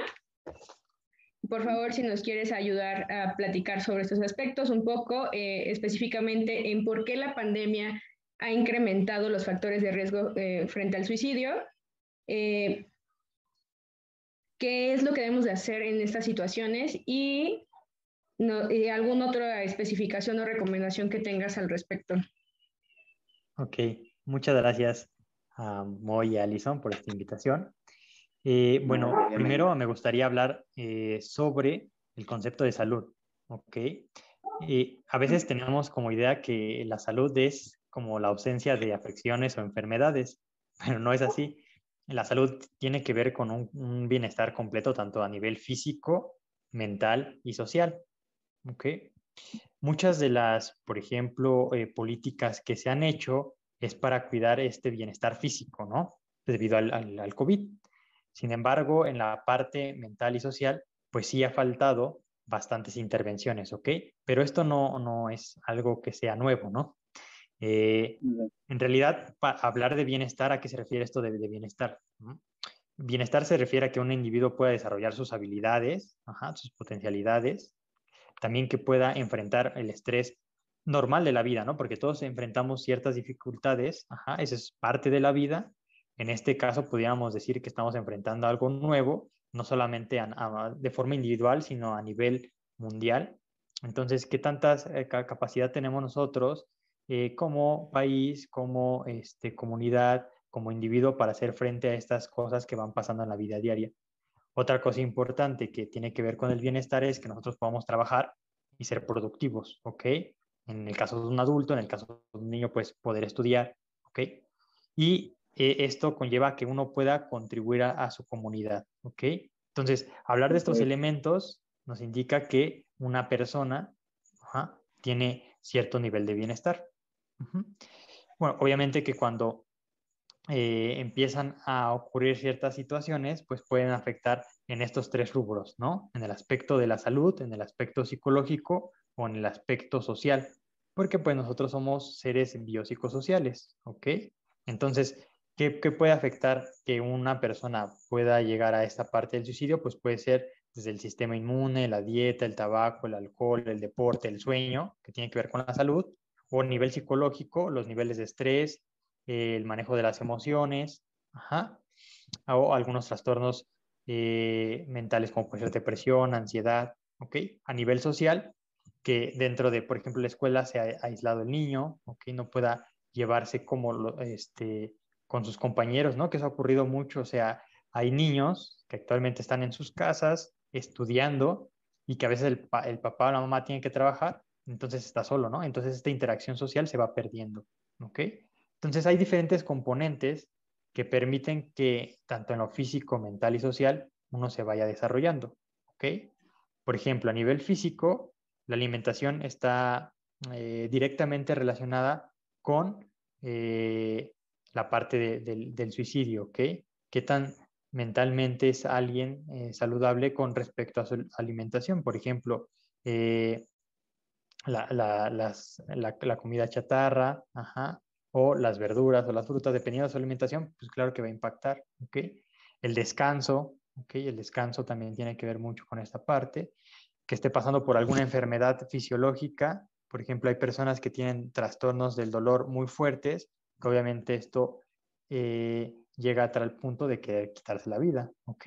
Por favor, si nos quieres ayudar a platicar sobre estos aspectos un poco, eh, específicamente en por qué la pandemia ha incrementado los factores de riesgo eh, frente al suicidio, qué es lo que debemos de hacer en estas situaciones y, no, y alguna otra especificación o recomendación que tengas al respecto. Ok, Muchas gracias a Moy y a Alison por esta invitación. Eh, bueno, primero me gustaría hablar eh, sobre el concepto de salud. ¿ok? Eh, a veces tenemos como idea que la salud es como la ausencia de afecciones o enfermedades, (laughs) pero no es así. La salud tiene que ver con un, un bienestar completo tanto a nivel físico, mental y social. ¿ok? Muchas de las, por ejemplo, políticas que se han hecho es para cuidar este bienestar físico, ¿no? Debido al, al, COVID. Sin embargo, en la parte mental y social, pues sí ha faltado bastantes intervenciones, ¿ok? Pero esto no, no es algo que sea nuevo, ¿no? Eh, en realidad, para hablar de bienestar, ¿a qué se refiere esto de, de bienestar? Bienestar se refiere a que un individuo pueda desarrollar sus habilidades, sus potencialidades, también que pueda enfrentar el estrés normal de la vida, ¿no? Porque todos enfrentamos ciertas dificultades, ajá, es parte de la vida. En este caso, podríamos decir que estamos enfrentando algo nuevo, no solamente de forma individual, sino a nivel mundial. Entonces, ¿qué tanta eh, capacidad tenemos nosotros eh, como país, como este, comunidad, como individuo para hacer frente a estas cosas que van pasando en la vida diaria? Otra cosa importante que tiene que ver con el bienestar es que nosotros podamos trabajar y ser productivos, ¿ok? En el caso de un adulto, en el caso de un niño, pues poder estudiar, ¿ok? Y eh, esto conlleva que uno pueda contribuir a, su comunidad, ¿ok? Entonces, hablar de estos elementos nos indica que una persona tiene cierto nivel de bienestar. Bueno, obviamente que cuando eh, empiezan a ocurrir ciertas situaciones, pues pueden afectar en estos tres rubros, ¿no? En el aspecto de la salud, en el aspecto psicológico o en el aspecto social, porque pues nosotros somos seres biopsicosociales, ¿ok? Entonces, ¿qué, puede afectar que una persona pueda llegar a esta parte del suicidio? Pues puede ser desde el sistema inmune, la dieta, el tabaco, el alcohol, el deporte, el sueño, que tiene que ver con la salud, o a nivel psicológico, los niveles de estrés, el manejo de las emociones, o algunos trastornos eh, mentales como puede ser depresión, ansiedad, ¿ok? A nivel social, que dentro de, por ejemplo, la escuela se ha aislado el niño, ¿ok? No pueda llevarse como este, con sus compañeros, ¿no? Que eso ha ocurrido mucho, o sea, hay niños que actualmente están en sus casas estudiando y que a veces el, el papá o la mamá tienen que trabajar, entonces está solo, ¿no? Entonces esta interacción social se va perdiendo, ¿ok? Entonces hay diferentes componentes que permiten que tanto en lo físico, mental y social uno se vaya desarrollando. ¿ok? Por ejemplo, a nivel físico, la alimentación está eh, directamente relacionada con eh, la parte del suicidio. ¿ok? ¿Qué tan mentalmente es alguien eh, saludable con respecto a su alimentación? Por ejemplo, la, comida chatarra, ajá, o las verduras o las frutas, dependiendo de su alimentación, pues claro que va a impactar, ¿ok? El descanso, ¿ok? El descanso también tiene que ver mucho con esta parte, que esté pasando por alguna enfermedad fisiológica, por ejemplo, hay personas que tienen trastornos del dolor muy fuertes, que obviamente esto eh, llega a tal punto de querer quitarse la vida, ¿ok?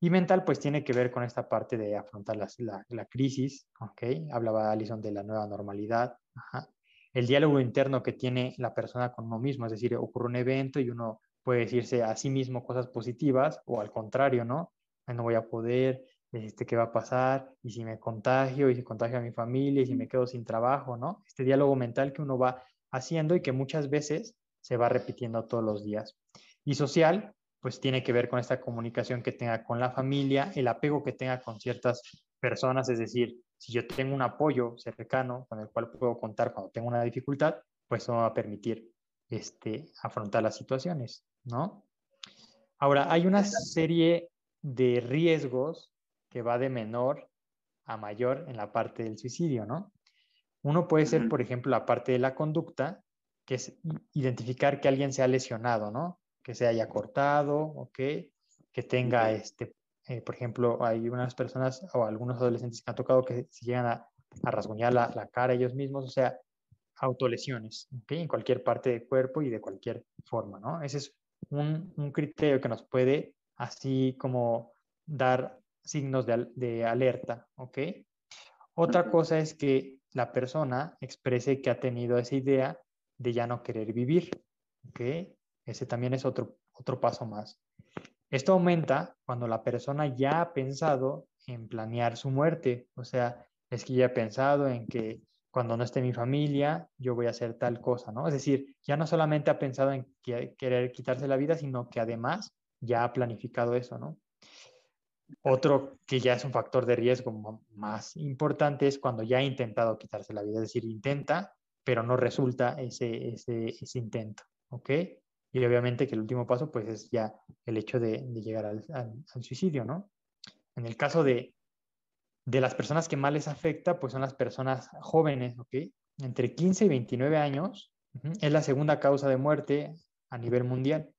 Y mental, pues tiene que ver con esta parte de afrontar la, la, crisis, ¿ok? Hablaba Alison de la nueva normalidad, el diálogo interno que tiene la persona con uno mismo, es decir, ocurre un evento y uno puede decirse a sí mismo cosas positivas o al contrario, ¿no? No voy a poder, este, ¿qué va a pasar? ¿Y si me contagio? ¿Y si contagio a mi familia? ¿Y si me quedo sin trabajo? ¿no? Este diálogo mental que uno va haciendo y que muchas veces se va repitiendo todos los días. Y social, pues tiene que ver con esta comunicación que tenga con la familia, el apego que tenga con ciertas personas, es decir, si yo tengo un apoyo cercano con el cual puedo contar cuando tengo una dificultad, pues eso me va a permitir este, afrontar las situaciones, ¿no? Ahora, hay una serie de riesgos que va de menor a mayor en la parte del suicidio, ¿no? Uno puede ser, por ejemplo, la parte de la conducta, que es identificar que alguien se ha lesionado, ¿no? Que se haya cortado, ¿ok? Que tenga este, eh, por ejemplo, hay unas personas o algunos adolescentes que han tocado que se llegan a, a rasguñar la, la, cara ellos mismos, o sea, autolesiones, ¿okay? en cualquier parte del cuerpo y de cualquier forma, ¿no? Ese es un, un criterio que nos puede así como dar signos de, de alerta, ¿ok? Otra cosa es que la persona exprese que ha tenido esa idea de ya no querer vivir, ¿ok? Ese también es otro, otro paso más. Esto aumenta cuando la persona ya ha pensado en planear su muerte, o sea, es que ya ha pensado en que cuando no esté mi familia, yo voy a hacer tal cosa, ¿no? Es decir, ya no solamente ha pensado en querer quitarse la vida, sino que además ya ha planificado eso, ¿no? Otro que ya es un factor de riesgo más importante es cuando ya ha intentado quitarse la vida, es decir, intenta, pero no resulta ese, ese, ese intento. Y obviamente que el último paso, pues es ya el hecho de, llegar al, suicidio, ¿no? En el caso de, de las personas que más les afecta, pues son las personas jóvenes, ¿ok? Entre 15 y 29 años es la segunda causa de muerte a nivel mundial.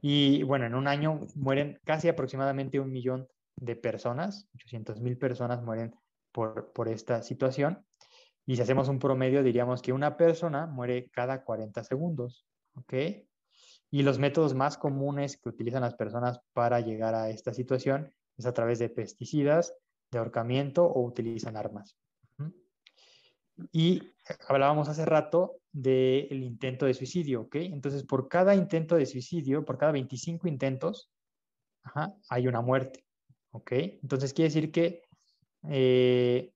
Y bueno, en un año mueren casi aproximadamente un millón de personas, 800 mil personas mueren por, por esta situación. Y si hacemos un promedio, diríamos que una persona muere cada 40 segundos, ¿ok? Y los métodos más comunes que utilizan las personas para llegar a esta situación es a través de pesticidas, de ahorcamiento o utilizan armas. Y hablábamos hace rato del intento de suicidio, ¿ok? Entonces, por cada intento de suicidio, por cada 25 intentos, hay una muerte, ¿ok? Entonces, quiere decir que eh,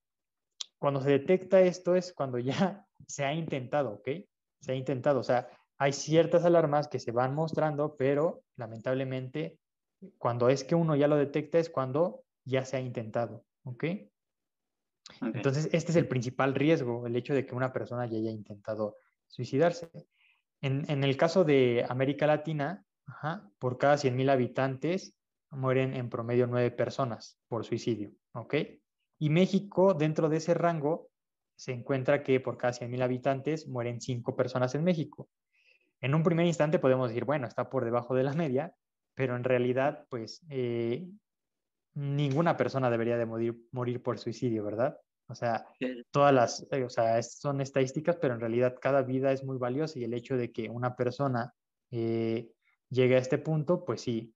cuando se detecta esto es cuando ya (laughs) se ha intentado, ¿ok? Se ha intentado, o sea, hay ciertas alarmas que se van mostrando, pero lamentablemente cuando es que uno ya lo detecta es cuando ya se ha intentado, ¿ok? Entonces, este es el principal riesgo, el hecho de que una persona ya haya intentado suicidarse. En, el caso de América Latina, por cada 100.000 habitantes mueren en promedio nueve personas por suicidio, ¿ok? Y México, dentro de ese rango, se encuentra que por cada 100.000 habitantes mueren cinco personas en México. En un primer instante podemos decir, bueno, está por debajo de la media, pero en realidad, pues, eh, ninguna persona debería de morir, morir por suicidio, ¿verdad? O sea, todas las, eh, o sea, son estadísticas, pero en realidad cada vida es muy valiosa y el hecho de que una persona eh, llegue a este punto, pues sí,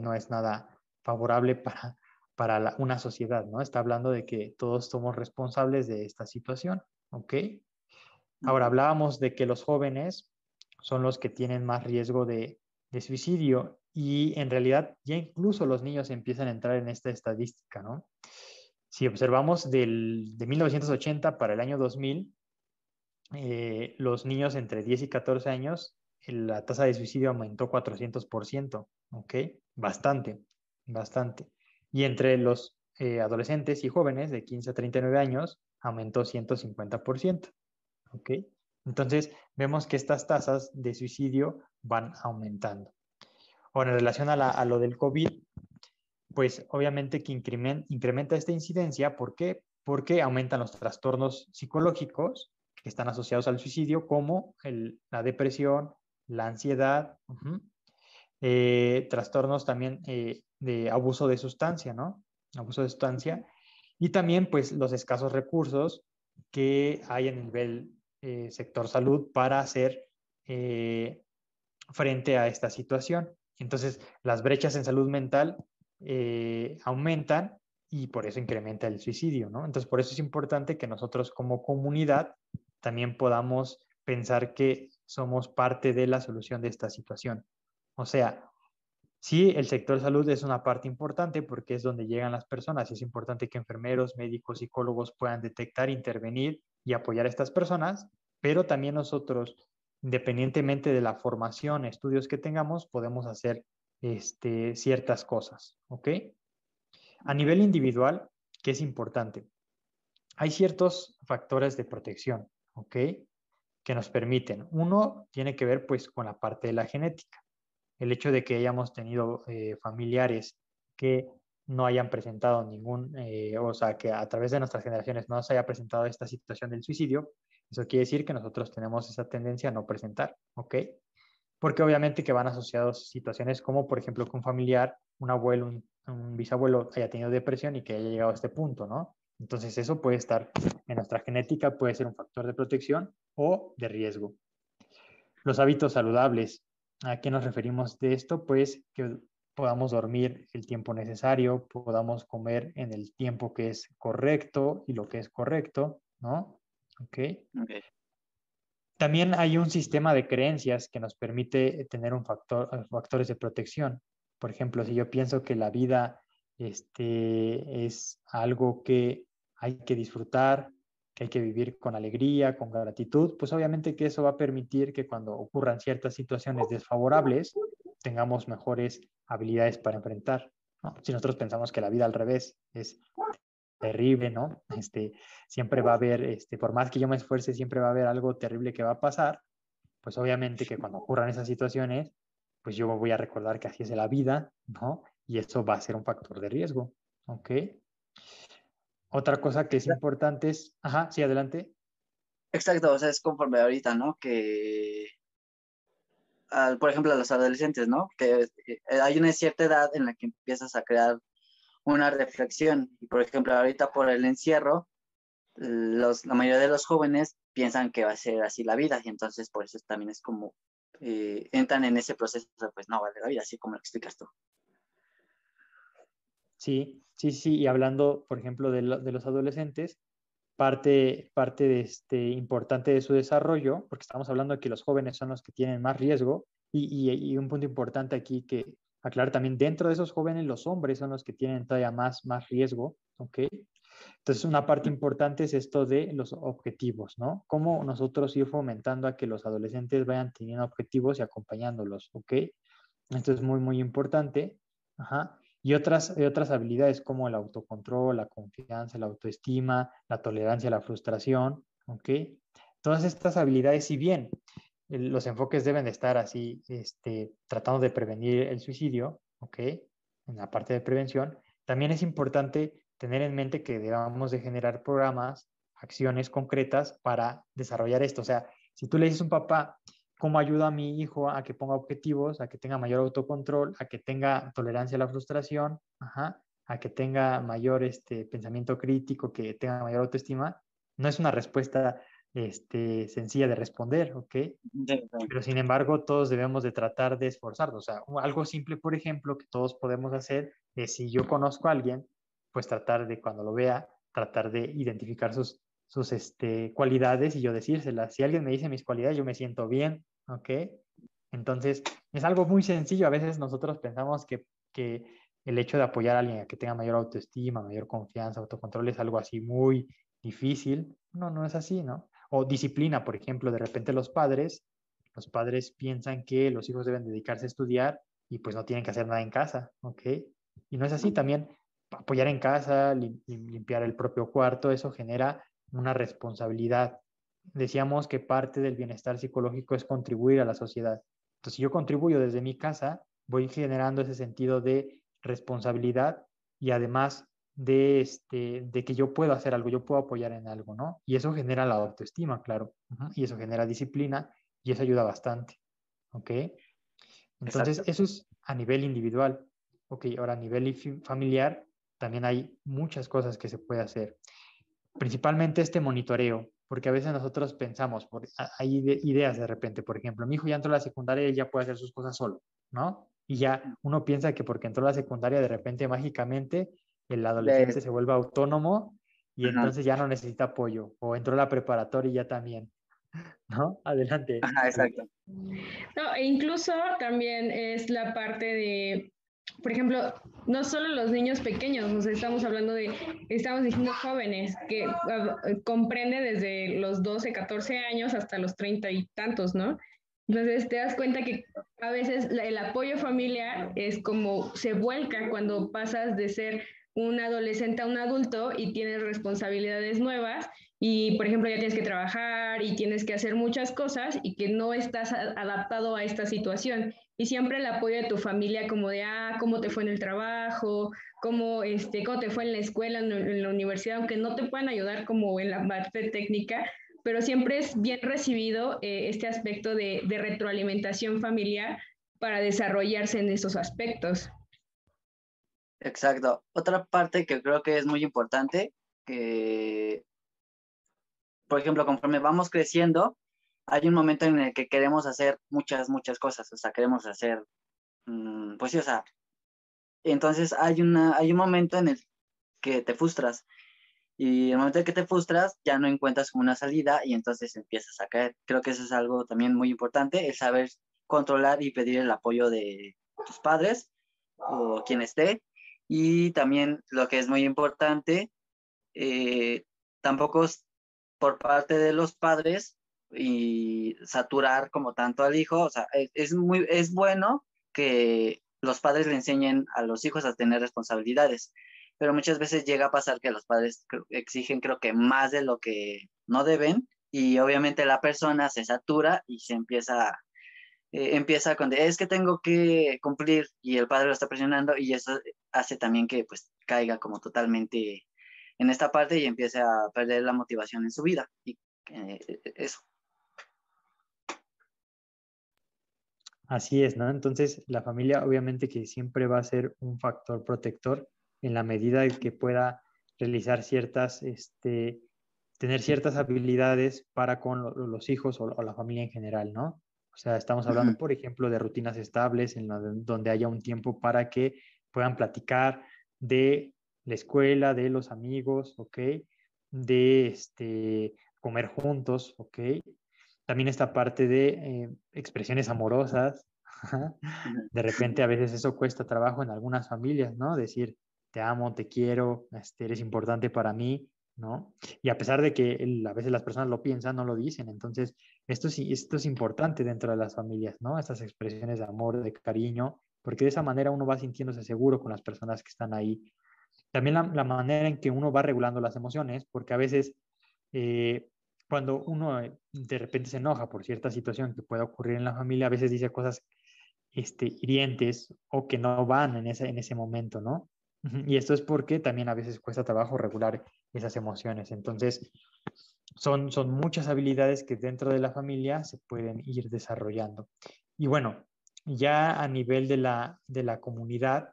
no es nada favorable para, para una sociedad, ¿no? Está hablando de que todos somos responsables de esta situación, ¿ok? Ahora hablábamos de que los jóvenes son los que tienen más riesgo de, de suicidio y en realidad ya incluso los niños empiezan a entrar en esta estadística, ¿no? Si observamos del, de 1980 para el año 2000, eh, los niños entre 10 y 14 años, la tasa de suicidio aumentó 400%, ¿ok? Bastante, bastante. Y entre los eh, adolescentes y jóvenes de 15 a 39 años, aumentó 150%, ¿ok? Entonces, vemos que estas tasas de suicidio van aumentando. Ahora, en relación a, lo del COVID, pues obviamente que incrementa, esta incidencia. ¿Por qué? Porque aumentan los trastornos psicológicos que están asociados al suicidio, como la depresión, la ansiedad, eh, trastornos también eh, de abuso de sustancia, ¿no? Abuso de sustancia. Y también, pues, los escasos recursos que hay a nivel eh, sector salud para hacer frente a esta situación. Entonces, las brechas en salud mental eh, aumentan y por eso incrementa el suicidio, ¿no? Entonces, por eso es importante que nosotros como comunidad también podamos pensar que somos parte de la solución de esta situación. O sea, sí, el sector salud es una parte importante porque es donde llegan las personas y es importante que enfermeros, médicos, psicólogos puedan detectar, intervenir y apoyar a estas personas, pero también nosotros independientemente de la formación, estudios que tengamos, podemos hacer este, ciertas cosas, ¿ok? A nivel individual, ¿qué es importante? Hay ciertos factores de protección, ¿ok? Que nos permiten. Uno tiene que ver pues con la parte de la genética. El hecho de que hayamos tenido eh, familiares que no hayan presentado ningún, eh, o sea, que a través de nuestras generaciones no se haya presentado esta situación del suicidio, eso quiere decir que nosotros tenemos esa tendencia a no presentar, ¿ok? Porque obviamente que van asociados situaciones como, por ejemplo, que un familiar, un abuelo, un, bisabuelo haya tenido depresión y que haya llegado a este punto, ¿no? Entonces eso puede estar en nuestra genética, puede ser un factor de protección o de riesgo. Los hábitos saludables. ¿A qué nos referimos de esto? Pues que podamos dormir el tiempo necesario, podamos comer en el tiempo que es correcto y lo que es correcto, ¿no? Okay. También hay un sistema de creencias que nos permite tener un factor, eh, factores de protección. Por ejemplo, si yo pienso que la vida este, es algo que hay que disfrutar, que hay que vivir con alegría, con gratitud, pues obviamente que eso va a permitir que cuando ocurran ciertas situaciones desfavorables tengamos mejores habilidades para enfrentar. Si nosotros pensamos que la vida al revés es terrible, ¿no? (laughs) Este, siempre va a haber, este, por más que yo me esfuerce, siempre va a haber algo terrible que va a pasar, pues obviamente que cuando ocurran esas situaciones, pues yo voy a recordar que así es la vida, ¿no? Y eso va a ser un factor de riesgo, ¿ok? Otra cosa que es importante es, ajá, sí, adelante. Exacto, o sea, es conforme ahorita, ¿no? Que, por ejemplo, a los adolescentes, ¿no? Que eh, hay una cierta edad en la que empiezas a crear una reflexión. Y por ejemplo, ahorita por el encierro, los, la mayoría de los jóvenes piensan que va a ser así la vida y entonces por eso también es como eh, entran en ese proceso, pues no vale la vida, así como lo explicas tú. Sí, sí, sí, y hablando, por ejemplo, de, de los adolescentes, parte, parte de este, importante de su desarrollo, porque estamos hablando de que los jóvenes son los que tienen más riesgo, y, y, un punto importante aquí que aclarar también, dentro de esos jóvenes, los hombres son los que tienen todavía más, más riesgo, ¿ok? Entonces, una parte importante es esto de los objetivos, ¿no? Cómo nosotros ir fomentando a que los adolescentes vayan teniendo objetivos y acompañándolos, ¿ok? Esto es muy, muy importante. Ajá. Y otras, otras habilidades como el autocontrol, la confianza, la autoestima, la tolerancia la frustración, ¿ok? Todas estas habilidades, si bien los enfoques deben de estar así, este, tratando de prevenir el suicidio, ¿ok? En la parte de prevención, también es importante tener en mente que debamos de generar programas, acciones concretas para desarrollar esto. O sea, si tú le dices a un papá, ¿cómo ayuda a mi hijo a que ponga objetivos, a que tenga mayor autocontrol, a que tenga tolerancia a la frustración, a que tenga mayor este, pensamiento crítico, que tenga mayor autoestima? No es una respuesta este, sencilla de responder, ¿ok? Pero sin embargo, todos debemos de tratar de esforzarnos. O sea, algo simple, por ejemplo, que todos podemos hacer es si yo conozco a alguien pues tratar de cuando lo vea, tratar de identificar sus, sus este, cualidades y yo decírselas. Si alguien me dice mis cualidades, yo me siento bien, ¿ok? Entonces, es algo muy sencillo. A veces nosotros pensamos que, que el hecho de apoyar a alguien a que tenga mayor autoestima, mayor confianza, autocontrol es algo así muy difícil. No, no es así, ¿no? O disciplina, por ejemplo, de repente los padres, los padres piensan que los hijos deben dedicarse a estudiar y pues no tienen que hacer nada en casa, ¿ok? Y no es así. También apoyar en casa, limpiar el propio cuarto, eso genera una responsabilidad. Decíamos que parte del bienestar psicológico es contribuir a la sociedad. Entonces, si yo contribuyo desde mi casa, voy generando ese sentido de responsabilidad y además de, este, de que yo puedo hacer algo, yo puedo apoyar en algo, ¿no? Y eso genera la autoestima, claro, y eso genera disciplina y eso ayuda bastante, ¿ok? Entonces, eso es a nivel individual. Ok, ahora a nivel familiar, también hay muchas cosas que se puede hacer. Principalmente este monitoreo, porque a veces nosotros pensamos, hay ideas de repente, por ejemplo, mi hijo ya entró a la secundaria y ya puede hacer sus cosas solo, ¿no? Y ya uno piensa que porque entró a la secundaria, de repente mágicamente el adolescente se vuelve autónomo y entonces ya no necesita apoyo, o entró a la preparatoria y ya también. (laughs) ¿No? Adelante. Ajá, exacto. No, e incluso también es la parte de por ejemplo, no solo los niños pequeños, nos estamos hablando de, estamos diciendo jóvenes, que ah, comprende desde los 12, 14 años hasta los 30 y tantos, ¿no? Entonces te das cuenta que a veces el apoyo familiar es como se vuelca cuando pasas de ser un adolescente a un adulto y tienes responsabilidades nuevas y, por ejemplo, ya tienes que trabajar y tienes que hacer muchas cosas y que no estás adaptado a esta situación. Y siempre el apoyo de tu familia como de, ah, cómo te fue en el trabajo, cómo, este, cómo te fue en la escuela, en, la universidad, aunque no te puedan ayudar como en la parte técnica, pero siempre es bien recibido eh, este aspecto de, de retroalimentación familiar para desarrollarse en esos aspectos. Exacto. Otra parte que creo que es muy importante, que, por ejemplo, conforme vamos creciendo, hay un momento en el que queremos hacer muchas, muchas cosas, o sea, queremos hacer, mm, pues sí, o sea, entonces hay, una, hay un momento en el que te frustras y el momento en que te frustras ya no encuentras una salida y entonces empiezas a caer. Creo que eso es algo también muy importante, el saber controlar y pedir el apoyo de tus padres o quien esté. Y también lo que es muy importante, eh, tampoco por parte de los padres y saturar como tanto al hijo. O sea, es, muy, es bueno que los padres le enseñen a los hijos a tener responsabilidades, pero muchas veces llega a pasar que los padres exigen creo que más de lo que no deben y obviamente la persona se satura y se empieza eh, empieza con es que tengo que cumplir y el padre lo está presionando y eso hace también que pues caiga como totalmente en esta parte y empiece a perder la motivación en su vida y eh, eso Así es, ¿no? Entonces, la familia obviamente que siempre va a ser un factor protector en la medida en que pueda realizar ciertas este, tener ciertas habilidades para con los hijos o, la familia en general, ¿no? O sea, estamos hablando, por ejemplo, de rutinas estables en donde haya un tiempo para que puedan platicar de la escuela, de los amigos, ¿ok? De este, comer juntos, ¿ok? También esta parte de eh, expresiones amorosas. de repente a veces eso cuesta trabajo en algunas familias, ¿no? Decir, te amo, te quiero, este, eres importante para mí, ¿no? Y a pesar de que a veces las personas lo piensan, no lo dicen. Entonces, esto, esto es importante dentro de las familias, ¿no? Estas expresiones de amor, de cariño, porque de esa manera uno va sintiéndose seguro con las personas que están ahí. También la, manera en que uno va regulando las emociones, porque a veces eh, cuando uno eh, de repente se enoja por cierta situación que pueda ocurrir en la familia, a veces dice cosas este, hirientes o que no van en ese, en ese momento, ¿no? Y esto es porque también a veces cuesta trabajo regular esas emociones. Entonces, son, son muchas habilidades que dentro de la familia se pueden ir desarrollando. Y bueno, ya a nivel de la, de la comunidad,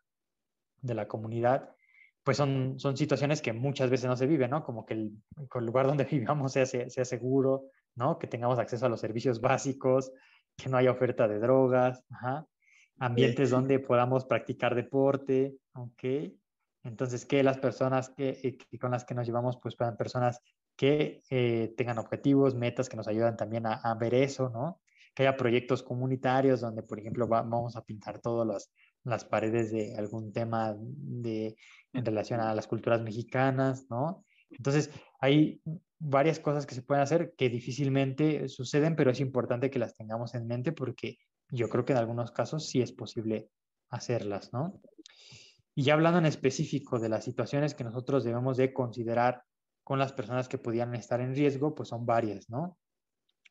de la comunidad, pues son, son situaciones que muchas veces no se viven, ¿no? Como que el, el lugar donde (laughs) vivamos sea, sea, seguro, ¿no? Que tengamos acceso a los servicios básicos, que no haya oferta de drogas, ambientes donde podamos practicar deporte, ¿ok? Entonces, que las personas que, eh, con las que nos llevamos, pues puedan personas que eh, tengan objetivos, metas que nos ayudan también a, a, ver eso, ¿no? Que haya proyectos comunitarios donde, por ejemplo, vamos a pintar todas las paredes de algún tema de, en relación a las culturas mexicanas, ¿no? Entonces, hay varias cosas que se pueden hacer que difícilmente suceden, pero es importante que las tengamos en mente porque yo creo que en algunos casos sí es posible hacerlas, ¿no? Y ya hablando en específico de las situaciones que nosotros debemos de considerar con las personas que podían estar en riesgo, pues son varias, ¿no?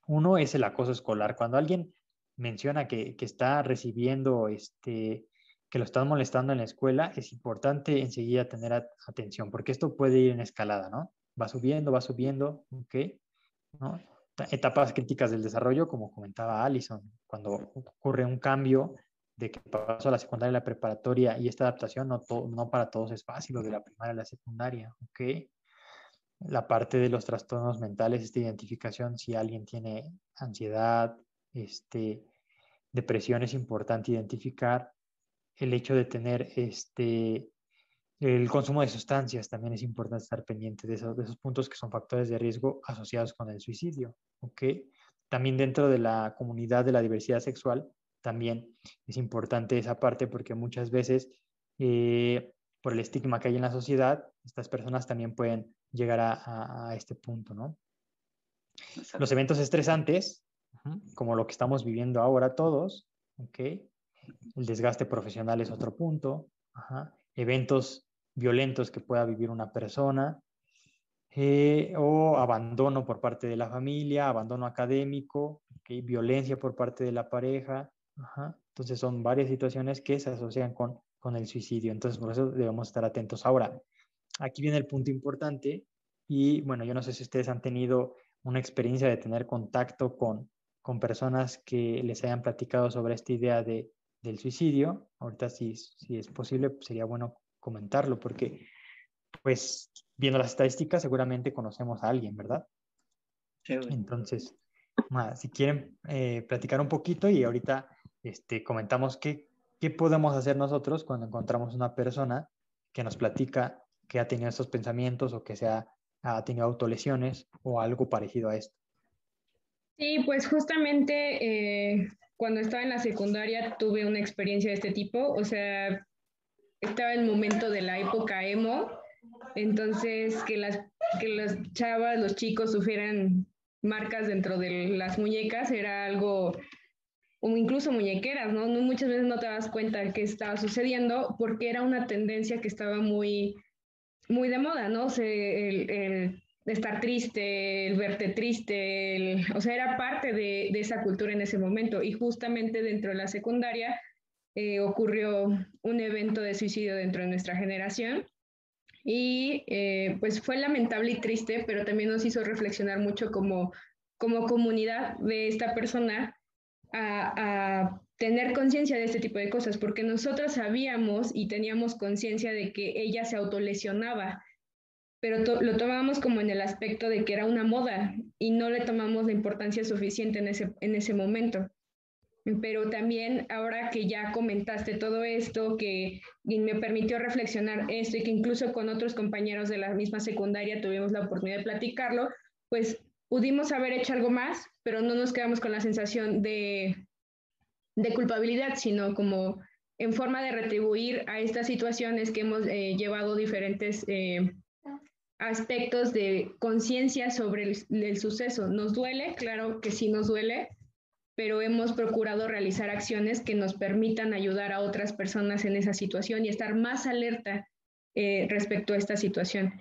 Uno es el acoso escolar. Cuando alguien menciona que, que está recibiendo, este, que lo están molestando en la escuela, es importante enseguida tener atención, porque esto puede ir en escalada, ¿no? Va subiendo, va subiendo, ¿ok? ¿No? Etapas críticas del desarrollo, como comentaba Allison, cuando ocurre un cambio de que pasó a la secundaria a la preparatoria y esta adaptación no, no para todos es fácil, lo de la primaria a la secundaria, ¿ok? La parte de los trastornos mentales, esta identificación, si alguien tiene ansiedad, este, depresión, es importante identificar el hecho de tener este, el consumo de sustancias, también es importante estar pendiente de esos, de esos puntos que son factores de riesgo asociados con el suicidio, ¿ok? También dentro de la comunidad de la diversidad sexual, también es importante esa parte porque muchas veces eh, por el estigma que hay en la sociedad, estas personas también pueden llegar a, este punto, ¿no? Los eventos estresantes, como lo que estamos viviendo ahora todos, ¿ok? El desgaste profesional es otro punto, eventos violentos que pueda vivir una persona, eh, o abandono por parte de la familia, abandono académico, violencia por parte de la pareja, entonces son varias situaciones que se asocian con, con el suicidio. Entonces por eso debemos estar atentos. Ahora, aquí viene el punto importante y bueno, yo no sé si ustedes han tenido una experiencia de tener contacto con, con personas que les hayan platicado sobre esta idea de, del suicidio. Ahorita si, si es posible, pues, sería bueno comentarlo porque pues viendo las estadísticas seguramente conocemos a alguien, ¿verdad? Entonces, si quieren eh, platicar un poquito y ahorita este, comentamos qué, qué podemos hacer nosotros cuando encontramos una persona que nos platica que ha tenido estos pensamientos o que se ha, ha tenido autolesiones o algo parecido a esto. Sí, pues justamente eh, cuando estaba en la secundaria tuve una experiencia de este tipo, o sea, estaba en el momento de la época emo, entonces que las, que las chavas, los chicos sufrieran marcas dentro de las muñecas era algo o incluso muñequeras, ¿no? Muchas veces no te das cuenta de qué estaba sucediendo porque era una tendencia que estaba muy, muy de moda, ¿no? O el, estar triste, el verte triste, o sea, era parte de, esa cultura en ese momento. Y justamente dentro de la secundaria eh, ocurrió un evento de suicidio dentro de nuestra generación. Y eh, pues fue lamentable y triste, pero también nos hizo reflexionar mucho como, como comunidad de esta persona a, tener conciencia de este tipo de cosas, porque nosotros sabíamos y teníamos conciencia de que ella se autolesionaba. pero lo tomábamos como en el aspecto de que era una moda y no le tomamos la importancia suficiente en ese, en ese momento. Pero también ahora que ya comentaste todo esto, que me permitió reflexionar esto y que incluso con otros compañeros de la misma secundaria tuvimos la oportunidad de platicarlo, pues pudimos haber hecho algo más, pero no nos quedamos con la sensación de, de culpabilidad, sino como en forma de retribuir a estas situaciones que hemos eh, llevado diferentes eh, aspectos de conciencia sobre el, suceso. ¿Nos duele? Claro que sí nos duele, pero hemos procurado realizar acciones que nos permitan ayudar a otras personas en esa situación y estar más alerta eh, respecto a esta situación.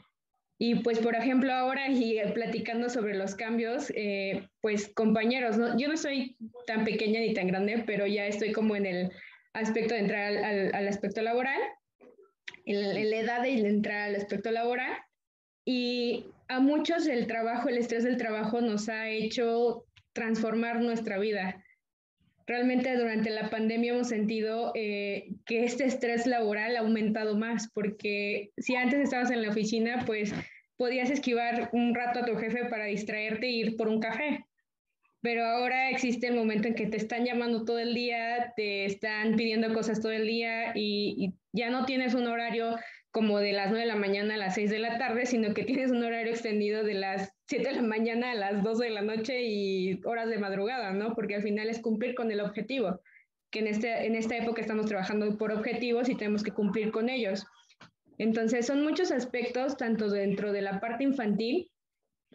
Y pues, por ejemplo, ahora y platicando sobre los cambios, eh, pues compañeros, yo no soy tan pequeña ni tan grande, pero ya estoy como en el aspecto de entrar al, aspecto laboral, en, la edad de entrar al aspecto laboral. Y a muchos el trabajo, el estrés del trabajo nos ha hecho transformar nuestra vida. Realmente durante la pandemia hemos sentido eh, que este estrés laboral ha aumentado más, porque si antes estabas en la oficina, pues podías esquivar un rato a tu jefe para distraerte e ir por un café. Pero ahora existe el momento en que te están llamando todo el día, te están pidiendo cosas todo el día y, y ya no tienes un horario como de las 9 de la mañana a las 6 de la tarde, sino que tienes un horario extendido de las 7 de la mañana a las 12 de la noche y horas de madrugada, ¿no? Porque al final es cumplir con el objetivo, que en, este, en esta época estamos trabajando por objetivos y tenemos que cumplir con ellos. Entonces, son muchos aspectos, tanto dentro de la parte infantil,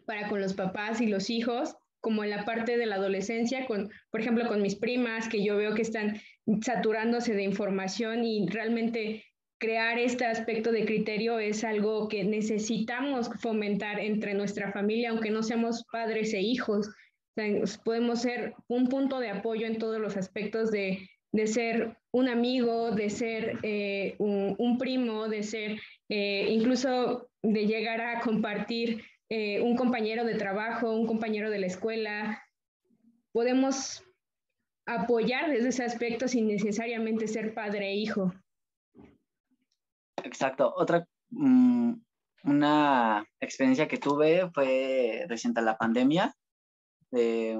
para con los papás y los hijos, como en la parte de la adolescencia, con, por ejemplo, con mis primas, que yo veo que están saturándose de información y realmente crear este aspecto de criterio es algo que necesitamos fomentar entre nuestra familia, aunque no seamos padres e hijos. podemos ser un punto de apoyo en todos los aspectos de, ser un amigo, de ser eh, un, primo, de ser eh, incluso de llegar a compartir eh, un compañero de trabajo, un compañero de la escuela. Podemos apoyar desde ese aspecto sin necesariamente ser padre e hijo. Exacto. Otra, mm, una experiencia que tuve fue reciente la pandemia, de,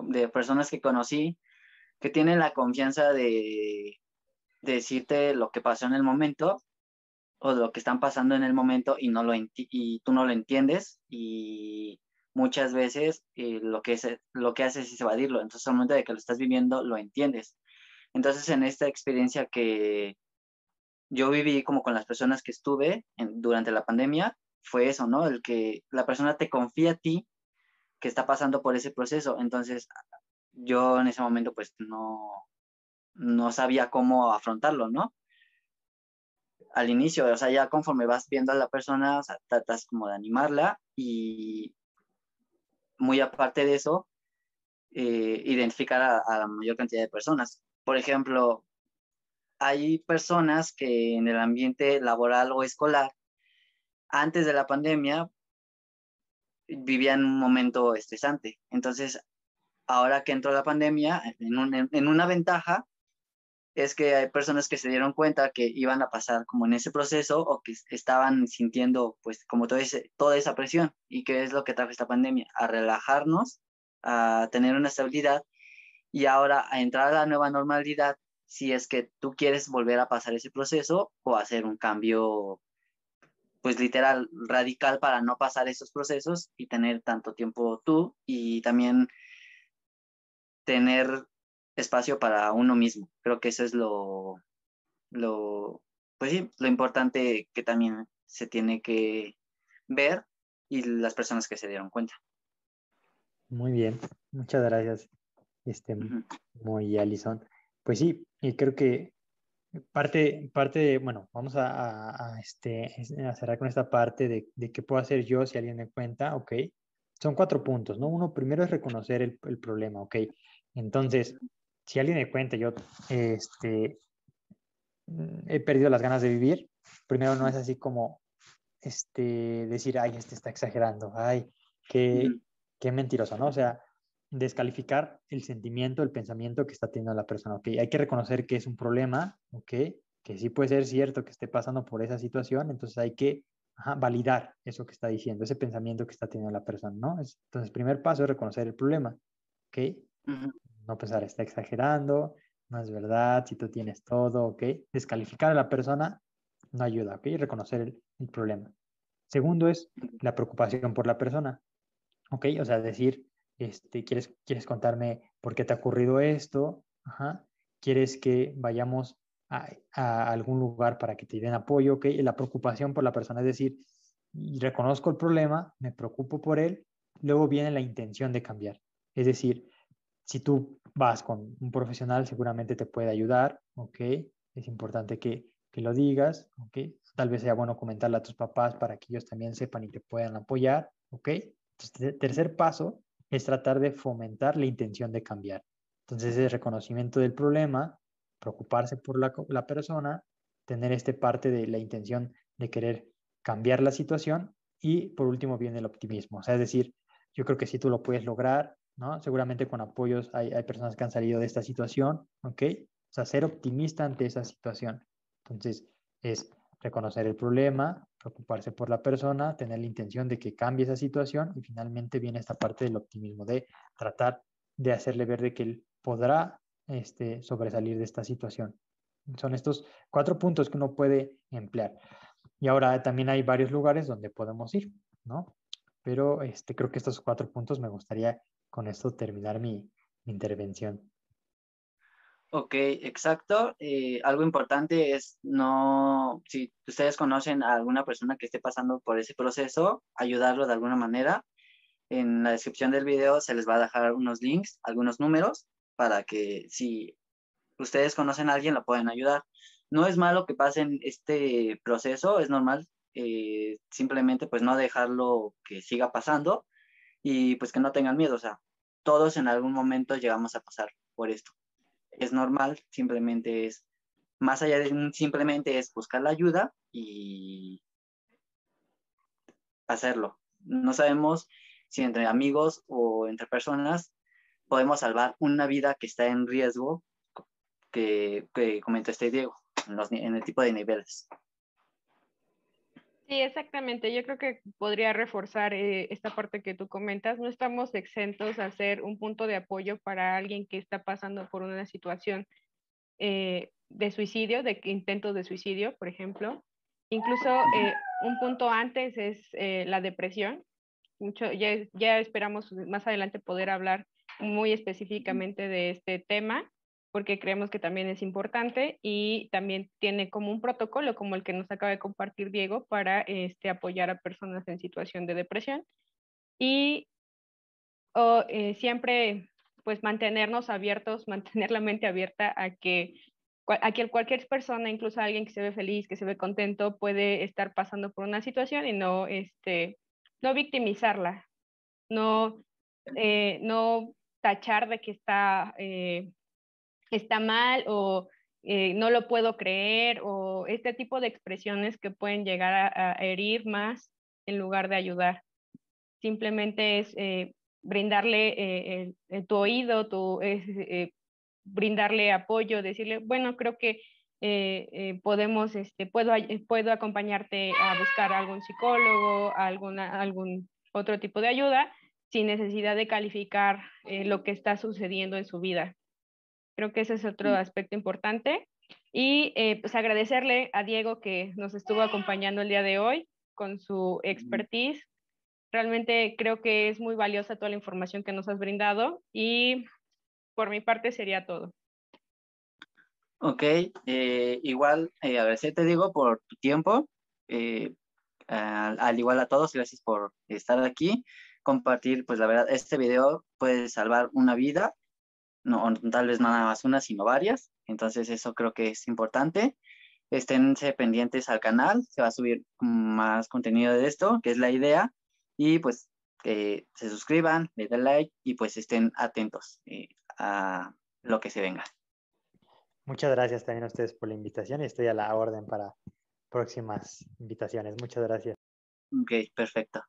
de, personas que conocí que tienen la confianza de, decirte lo que pasó en el momento o lo que están pasando en el momento y, no lo y tú no lo entiendes y muchas veces eh, lo, que es, lo que haces es evadirlo. Entonces, al momento de que lo estás viviendo, lo entiendes. Entonces, en esta experiencia que, yo viví como con las personas que estuve durante la pandemia, fue eso, ¿no? El que la persona te confía a ti que está pasando por ese proceso. Entonces, yo en ese momento pues no, no sabía cómo afrontarlo, ¿no? Al inicio, o sea, ya conforme vas viendo a la persona, o sea, tratas como de animarla y muy aparte de eso, eh, identificar a la mayor cantidad de personas. Por ejemplo, hay personas que en el ambiente laboral o escolar, antes de la pandemia, vivían un momento estresante. Entonces, ahora que entró la pandemia, en, una ventaja es que hay personas que se dieron cuenta que iban a pasar como en ese proceso o que estaban sintiendo pues como todo toda esa presión. ¿Y qué es lo que trajo esta pandemia? A relajarnos, a tener una estabilidad y ahora a entrar a la nueva normalidad si es que tú quieres volver a pasar ese proceso o hacer un cambio, pues literal, radical para no pasar esos procesos y tener tanto tiempo tú y también tener espacio para uno mismo. Creo que eso es lo, lo, pues sí, lo importante que también se tiene que ver y las personas que se dieron cuenta. Muy bien, muchas gracias, este, muy Alison. Pues sí, y creo que parte, parte de, bueno, vamos a, este, a cerrar con esta parte de, de, qué puedo hacer yo si alguien me cuenta, ok. Son cuatro puntos, ¿no? Uno, primero es reconocer el, el problema, ok. Entonces, si alguien me cuenta, yo este, he perdido las ganas de vivir, primero no es así como este, decir, ay, este está exagerando, ay, qué, qué mentiroso, ¿no? O sea, descalificar el sentimiento, el pensamiento que está teniendo la persona. Okay, hay que reconocer que es un problema, okay, que sí puede ser cierto que esté pasando por esa situación, entonces hay que validar eso que está diciendo, ese pensamiento que está teniendo la persona, ¿no? Entonces, el primer paso es reconocer el problema, ¿ok? No pensar, está exagerando, no es verdad, si tú tienes todo, ¿ok? Descalificar a la persona no ayuda, ¿ok? Reconocer el, el problema. Segundo es la preocupación por la persona, ¿ok? O sea, decir, este, ¿quieres, ¿quieres contarme por qué te ha ocurrido esto? Ajá. ¿Quieres que vayamos a, a, algún lugar para que te den apoyo? ¿ok? La preocupación por la persona, es decir, reconozco el problema, me preocupo por él, luego viene la intención de cambiar. Es decir, si tú vas con un profesional, seguramente te puede ayudar, ¿ok? Es importante que, que lo digas, ¿ok? Tal vez sea bueno comentarle a tus papás para que ellos también sepan y te puedan apoyar, ¿ok? Entonces, tercer paso es tratar de fomentar la intención de cambiar. Entonces, el reconocimiento del problema, preocuparse por la, la persona, tener este parte de la intención de querer cambiar la situación y por último viene el optimismo. O sea, es decir, yo creo que si tú lo puedes lograr, ¿no? Seguramente con apoyos hay, hay personas que han salido de esta situación, ¿ok? O sea, ser optimista ante esa situación. Entonces, es reconocer el problema, preocuparse por la persona, tener la intención de que cambie esa situación y finalmente viene esta parte del optimismo, de tratar de hacerle ver de que él podrá este, sobresalir de esta situación. Son estos cuatro puntos que uno puede emplear. Y ahora también hay varios lugares donde podemos ir, ¿no? Pero este, creo que estos cuatro puntos me gustaría con esto terminar mi, mi intervención. Ok, exacto. Eh, algo importante es no, si ustedes conocen a alguna persona que esté pasando por ese proceso, ayudarlo de alguna manera. En la descripción del video se les va a dejar unos links, algunos números, para que si ustedes conocen a alguien, lo pueden ayudar. No es malo que pasen este proceso, es normal. Eh, simplemente pues no dejarlo que siga pasando y pues que no tengan miedo. O sea, todos en algún momento llegamos a pasar por esto es normal, simplemente es, más allá de simplemente es buscar la ayuda y hacerlo. No sabemos si entre amigos o entre personas podemos salvar una vida que está en riesgo que, que comentó este Diego en, el tipo de niveles. Sí, exactamente. Yo creo que podría reforzar eh, esta parte que tú comentas. No estamos exentos a ser un punto de apoyo para alguien que está pasando por una situación eh, de suicidio, de intento de suicidio, por ejemplo. Incluso eh, un punto antes es la depresión. Mucho, ya, ya esperamos más adelante poder hablar muy específicamente de este tema porque creemos que también es importante y también tiene como un protocolo como el que nos acaba de compartir Diego para este, apoyar a personas en situación de depresión. Y eh, siempre pues mantenernos abiertos, (laughs) mantener la mente abierta a que, a que cualquier persona, incluso alguien que se ve feliz, que se ve contento, puede estar pasando por una situación y no, este, no victimizarla, no, eh, no tachar de que está eh, está mal o eh, no lo puedo creer o este tipo de expresiones que pueden llegar a, herir más en lugar de ayudar. Simplemente es eh, brindarle eh, tu oído, tu, brindarle apoyo, decirle, bueno, creo que podemos, este, puedo, puedo acompañarte a buscar algún psicólogo, alguna, algún otro tipo de ayuda sin necesidad de calificar lo que está sucediendo en su vida. Creo que ese es otro aspecto importante. Y eh, pues agradecerle a Diego que nos estuvo acompañando el día de hoy con su expertise. Realmente creo que es muy valiosa toda la información que nos has brindado y por mi parte sería todo. Ok, eh, igual eh, agradecerte Diego por tu tiempo. Al, al, igual a todos, gracias por estar aquí, compartir, pues la verdad, este video puede salvar una vida no, tal vez no nada más una, sino varias. Entonces eso creo que es importante. Esténse pendientes al canal, se va a subir más contenido de esto, que es la idea. Y pues que se suscriban, le den like y pues estén atentos eh, a lo que se venga. Muchas gracias también a ustedes por la invitación y estoy a la orden para próximas invitaciones. Muchas gracias. Ok, perfecto.